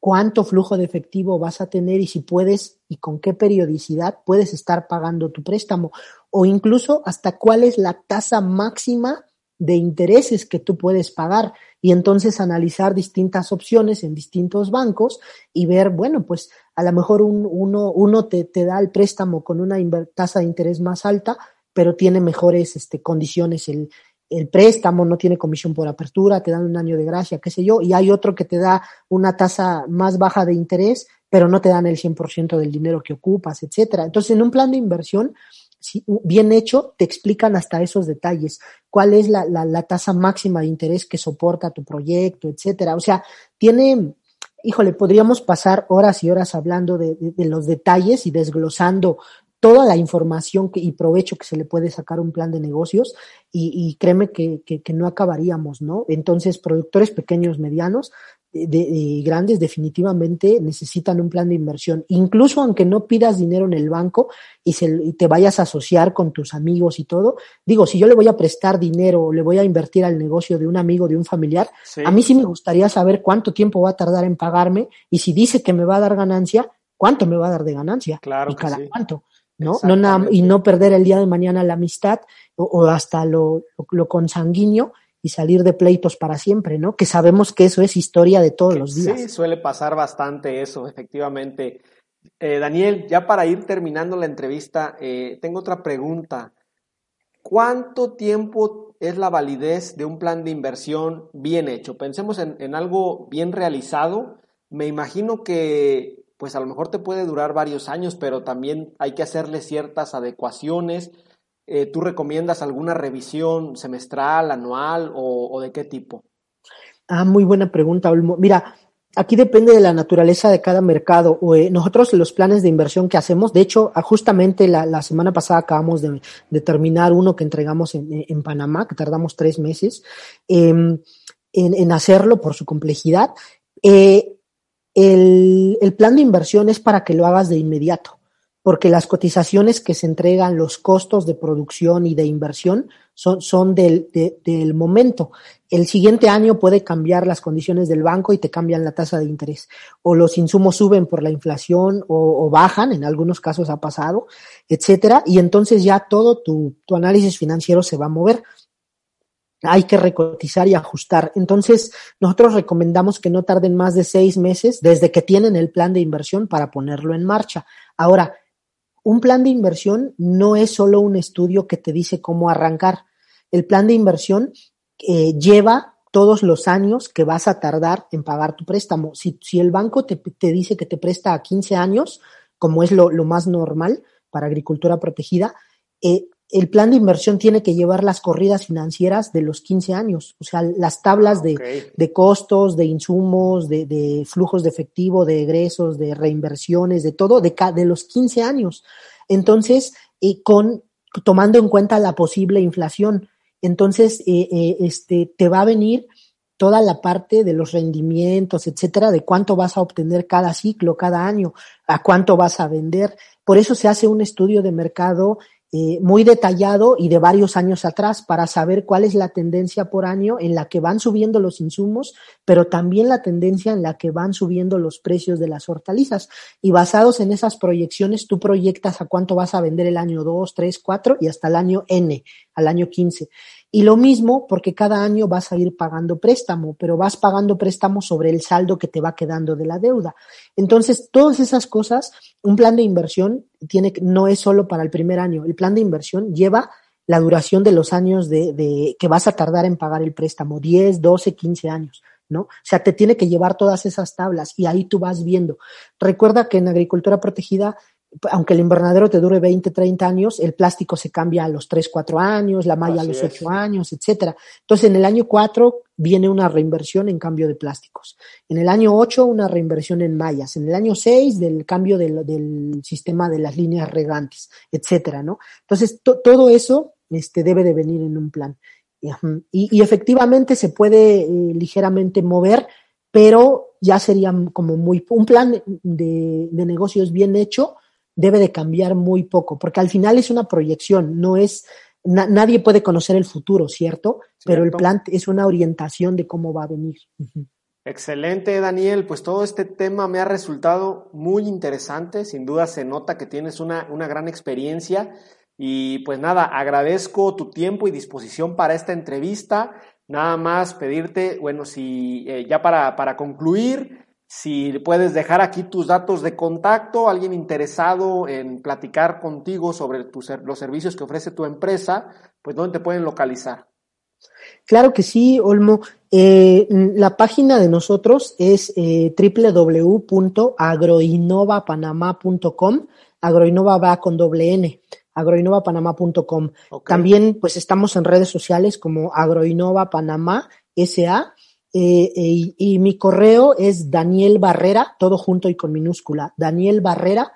Speaker 3: cuánto flujo de efectivo vas a tener y si puedes y con qué periodicidad puedes estar pagando tu préstamo o incluso hasta cuál es la tasa máxima de intereses que tú puedes pagar y entonces analizar distintas opciones en distintos bancos y ver, bueno, pues a lo mejor un, uno, uno te, te, da el préstamo con una tasa de interés más alta, pero tiene mejores este, condiciones el, el préstamo no tiene comisión por apertura, te dan un año de gracia, qué sé yo, y hay otro que te da una tasa más baja de interés, pero no te dan el 100% del dinero que ocupas, etcétera. Entonces, en un plan de inversión, bien hecho, te explican hasta esos detalles, cuál es la, tasa máxima de interés que soporta tu proyecto, etcétera. O sea, tiene, híjole, podríamos pasar horas y horas hablando de los detalles y desglosando toda la información que, y provecho que se le puede sacar un plan de negocios y, y créeme que, que, que, no acabaríamos, ¿no? Entonces, productores pequeños, medianos, de, de, grandes definitivamente necesitan un plan de inversión. Incluso aunque no pidas dinero en el banco y, se, y te vayas a asociar con tus amigos y todo, digo, si yo le voy a prestar dinero o le voy a invertir al negocio de un amigo, de un familiar, sí. a mí sí me gustaría saber cuánto tiempo va a tardar en pagarme y si dice que me va a dar ganancia, cuánto me va a dar de ganancia
Speaker 2: claro
Speaker 3: y cada
Speaker 2: sí.
Speaker 3: cuánto. ¿No? No nada, y no perder el día de mañana la amistad o, o hasta lo, lo, lo, consanguíneo y salir de pleitos para siempre, ¿no? Que sabemos que eso es historia de todos
Speaker 2: que
Speaker 3: los días.
Speaker 2: Sí, suele pasar bastante eso, efectivamente. Eh, Daniel, ya para ir terminando la entrevista, eh, tengo otra pregunta. ¿Cuánto tiempo es la validez de un plan de inversión bien hecho? Pensemos en, en algo bien realizado. Me imagino que pues a lo mejor te puede durar varios años, pero también hay que hacerle ciertas adecuaciones. Eh, ¿Tú recomiendas alguna revisión semestral, anual o, de qué tipo?
Speaker 3: Ah, muy buena pregunta, Olmo. Mira, aquí depende de la naturaleza de cada mercado. Eh, nosotros los planes de inversión que hacemos, de hecho, ah, justamente la, semana pasada acabamos de, terminar uno que entregamos en, Panamá, que tardamos tres meses en, en, hacerlo por su complejidad. Eh, el, plan de inversión es para que lo hagas de inmediato, porque las cotizaciones que se entregan, los costos de producción y de inversión son, del, de, del momento. El siguiente año puede cambiar las condiciones del banco y te cambian la tasa de interés. O los insumos suben por la inflación o, bajan, en algunos casos ha pasado, etcétera, y entonces ya todo tu análisis financiero se va a mover hay que recotizar y ajustar. Entonces, nosotros recomendamos que no tarden más de seis meses desde que tienen el plan de inversión para ponerlo en marcha. Ahora, un plan de inversión no es solo un estudio que te dice cómo arrancar. El plan de inversión eh, lleva todos los años que vas a tardar en pagar tu préstamo. Si, el banco te, te, dice que te presta a 15 años, como es lo, lo más normal para agricultura protegida, eh, el plan de inversión tiene que llevar las corridas financieras de los 15 años, o sea, las tablas de, okay. de costos, de insumos, de, de, flujos de efectivo, de egresos, de reinversiones, de todo, de, de los 15 años. Entonces, eh, con, tomando en cuenta la posible inflación, entonces, eh, eh, este, te va a venir toda la parte de los rendimientos, etcétera, de cuánto vas a obtener cada ciclo, cada año, a cuánto vas a vender. Por eso se hace un estudio de mercado eh, muy detallado y de varios años atrás para saber cuál es la tendencia por año en la que van subiendo los insumos, pero también la tendencia en la que van subiendo los precios de las hortalizas. Y basados en esas proyecciones, tú proyectas a cuánto vas a vender el año 2, 3, 4 y hasta el año N, al año 15. Y lo mismo porque cada año vas a ir pagando préstamo, pero vas pagando préstamo sobre el saldo que te va quedando de la deuda. Entonces, todas esas cosas, un plan de inversión tiene, no es solo para el primer año. El plan de inversión lleva la duración de los años de, de que vas a tardar en pagar el préstamo, 10, 12, 15 años. ¿no? O sea, te tiene que llevar todas esas tablas y ahí tú vas viendo. Recuerda que en agricultura protegida aunque el invernadero te dure 20, 30 años, el plástico se cambia a los 3, 4 años, la malla a los 8 años, etcétera. Entonces, en el año 4 viene una reinversión en cambio de plásticos. En el año 8, una reinversión en mallas. En el año 6, del cambio del, del sistema de las líneas regantes, etcétera, ¿no? Entonces, todo eso este, debe de venir en un plan. Y, y efectivamente se puede eh, ligeramente mover, pero ya sería como muy, un plan de, de negocios bien hecho, debe de cambiar muy poco, porque al final es una proyección, no es, nadie puede conocer el futuro, ¿cierto? Pero el plan es una orientación de cómo va a venir.
Speaker 2: Excelente, Daniel. Pues todo este tema me ha resultado muy interesante. Sin duda se nota que tienes una, una gran experiencia. Y pues nada, agradezco tu tiempo y disposición para esta entrevista. Nada más pedirte, bueno, si eh, ya para, para concluir, si puedes dejar aquí tus datos de contacto, alguien interesado en platicar contigo sobre los servicios que ofrece tu empresa, pues ¿dónde te pueden localizar?
Speaker 3: Claro que sí, Olmo. Eh, la página de nosotros es eh, www.agroinnovapanamá.com. Agroinnova va con doble N, agroinnovapanamá.com. También pues estamos en redes sociales como Agroinnova Panamá SA eh, eh, y, mi correo es Daniel Barrera, todo junto y con minúscula, Daniel Barrera,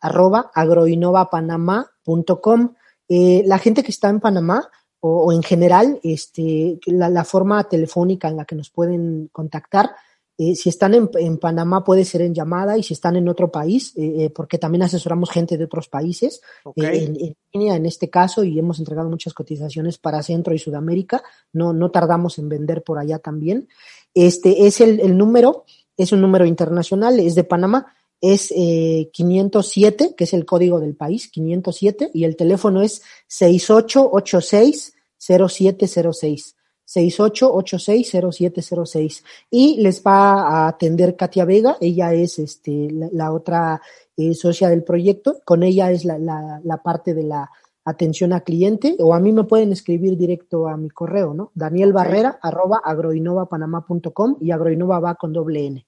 Speaker 3: arroba agroinnovapanamá.com. Eh, la gente que está en Panamá o, en general, este, la, forma telefónica en la que nos pueden contactar eh, si están en, Panamá puede ser en llamada y si están en otro país, eh, eh, porque también asesoramos gente de otros países en, línea en este caso y hemos entregado muchas cotizaciones para Centro y Sudamérica. No, no tardamos en vender por allá también. Este es el, el número, es un número internacional, es de Panamá, es 507, que es el código del país, 507, y el teléfono es 6886 0706. 68860706 y les va a atender Katia Vega, ella es este, la, otra eh, socia del proyecto, con ella es la, la, la, parte de la atención a cliente o a mí me pueden escribir directo a mi correo, ¿no? Daniel Barrera arroba agroinnovapanamá.com y agroinnova va con doble N.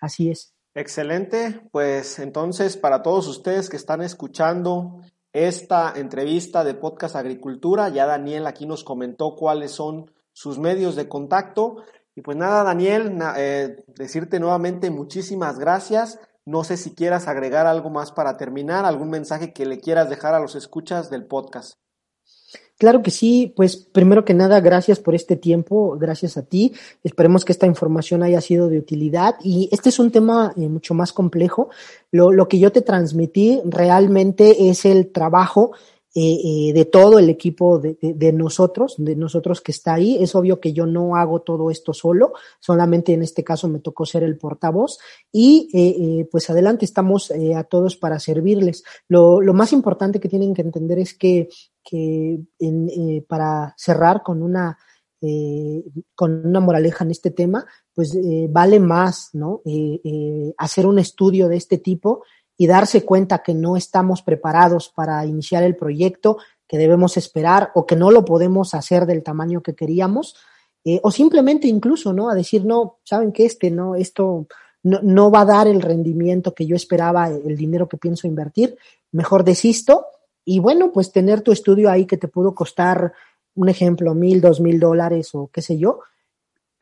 Speaker 3: Así es.
Speaker 2: Excelente, pues entonces para todos ustedes que están escuchando esta entrevista de Podcast Agricultura, ya Daniel aquí nos comentó cuáles son sus medios de contacto. Y pues nada, Daniel, eh, decirte nuevamente muchísimas gracias. No sé si quieras agregar algo más para terminar, algún mensaje que le quieras dejar a los escuchas del podcast.
Speaker 3: Claro que sí, pues primero que nada, gracias por este tiempo, gracias a ti. Esperemos que esta información haya sido de utilidad y este es un tema eh, mucho más complejo. Lo, lo que yo te transmití realmente es el trabajo eh, eh, de todo el equipo de, nosotros, de nosotros que está ahí. Es obvio que yo no hago todo esto solo, solamente en este caso me tocó ser el portavoz y eh, eh pues adelante estamos eh, a todos para servirles. Lo, lo, más importante que tienen que entender es que, que para cerrar con una con una moraleja en este tema, pues vale más, ¿no? hacer un estudio de este tipo y darse cuenta que no estamos preparados para iniciar el proyecto, que debemos esperar o que no lo podemos hacer del tamaño que queríamos, eh, o simplemente incluso, ¿no? A decir, no, saben que este, no, esto no, no va a dar el rendimiento que yo esperaba, el dinero que pienso invertir, mejor desisto y bueno, pues tener tu estudio ahí que te pudo costar, un ejemplo, mil, dos mil dólares o qué sé yo,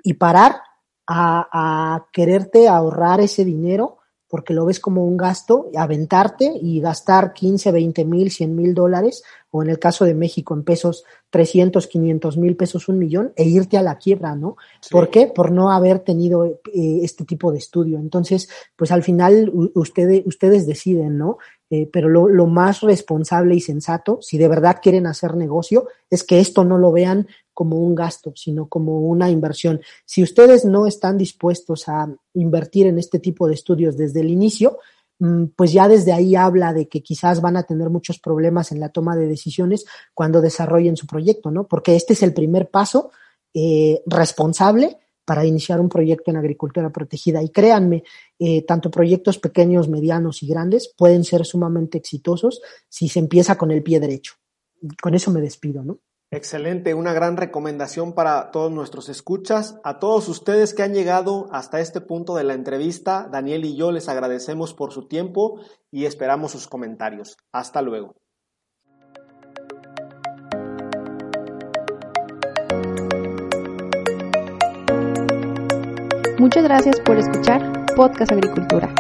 Speaker 3: y parar a, a quererte ahorrar ese dinero porque lo ves como un gasto, aventarte y gastar 15, 20 mil, 100 mil dólares, o en el caso de México en pesos, 300, 500 mil pesos, un millón, e irte a la quiebra, ¿no? ¿Por qué? Por no haber tenido eh, este tipo de estudio. Entonces, pues al final ustedes, ustedes deciden, ¿no? Eh, pero lo, lo, más responsable y sensato, si de verdad quieren hacer negocio, es que esto no lo vean como un gasto, sino como una inversión. Si ustedes no están dispuestos a invertir en este tipo de estudios desde el inicio, mm, pues ya desde ahí habla de que quizás van a tener muchos problemas en la toma de decisiones cuando desarrollen su proyecto, ¿no? Porque este es el primer paso eh, responsable para iniciar un proyecto en agricultura protegida. Y créanme, eh, tanto proyectos pequeños, medianos y grandes pueden ser sumamente exitosos si se empieza con el pie derecho. Con eso me despido, ¿no?
Speaker 2: Excelente, una gran recomendación para todos nuestros escuchas. A todos ustedes que han llegado hasta este punto de la entrevista, Daniel y yo les agradecemos por su tiempo y esperamos sus comentarios. Hasta luego.
Speaker 1: Muchas gracias por escuchar Podcast Agricultura.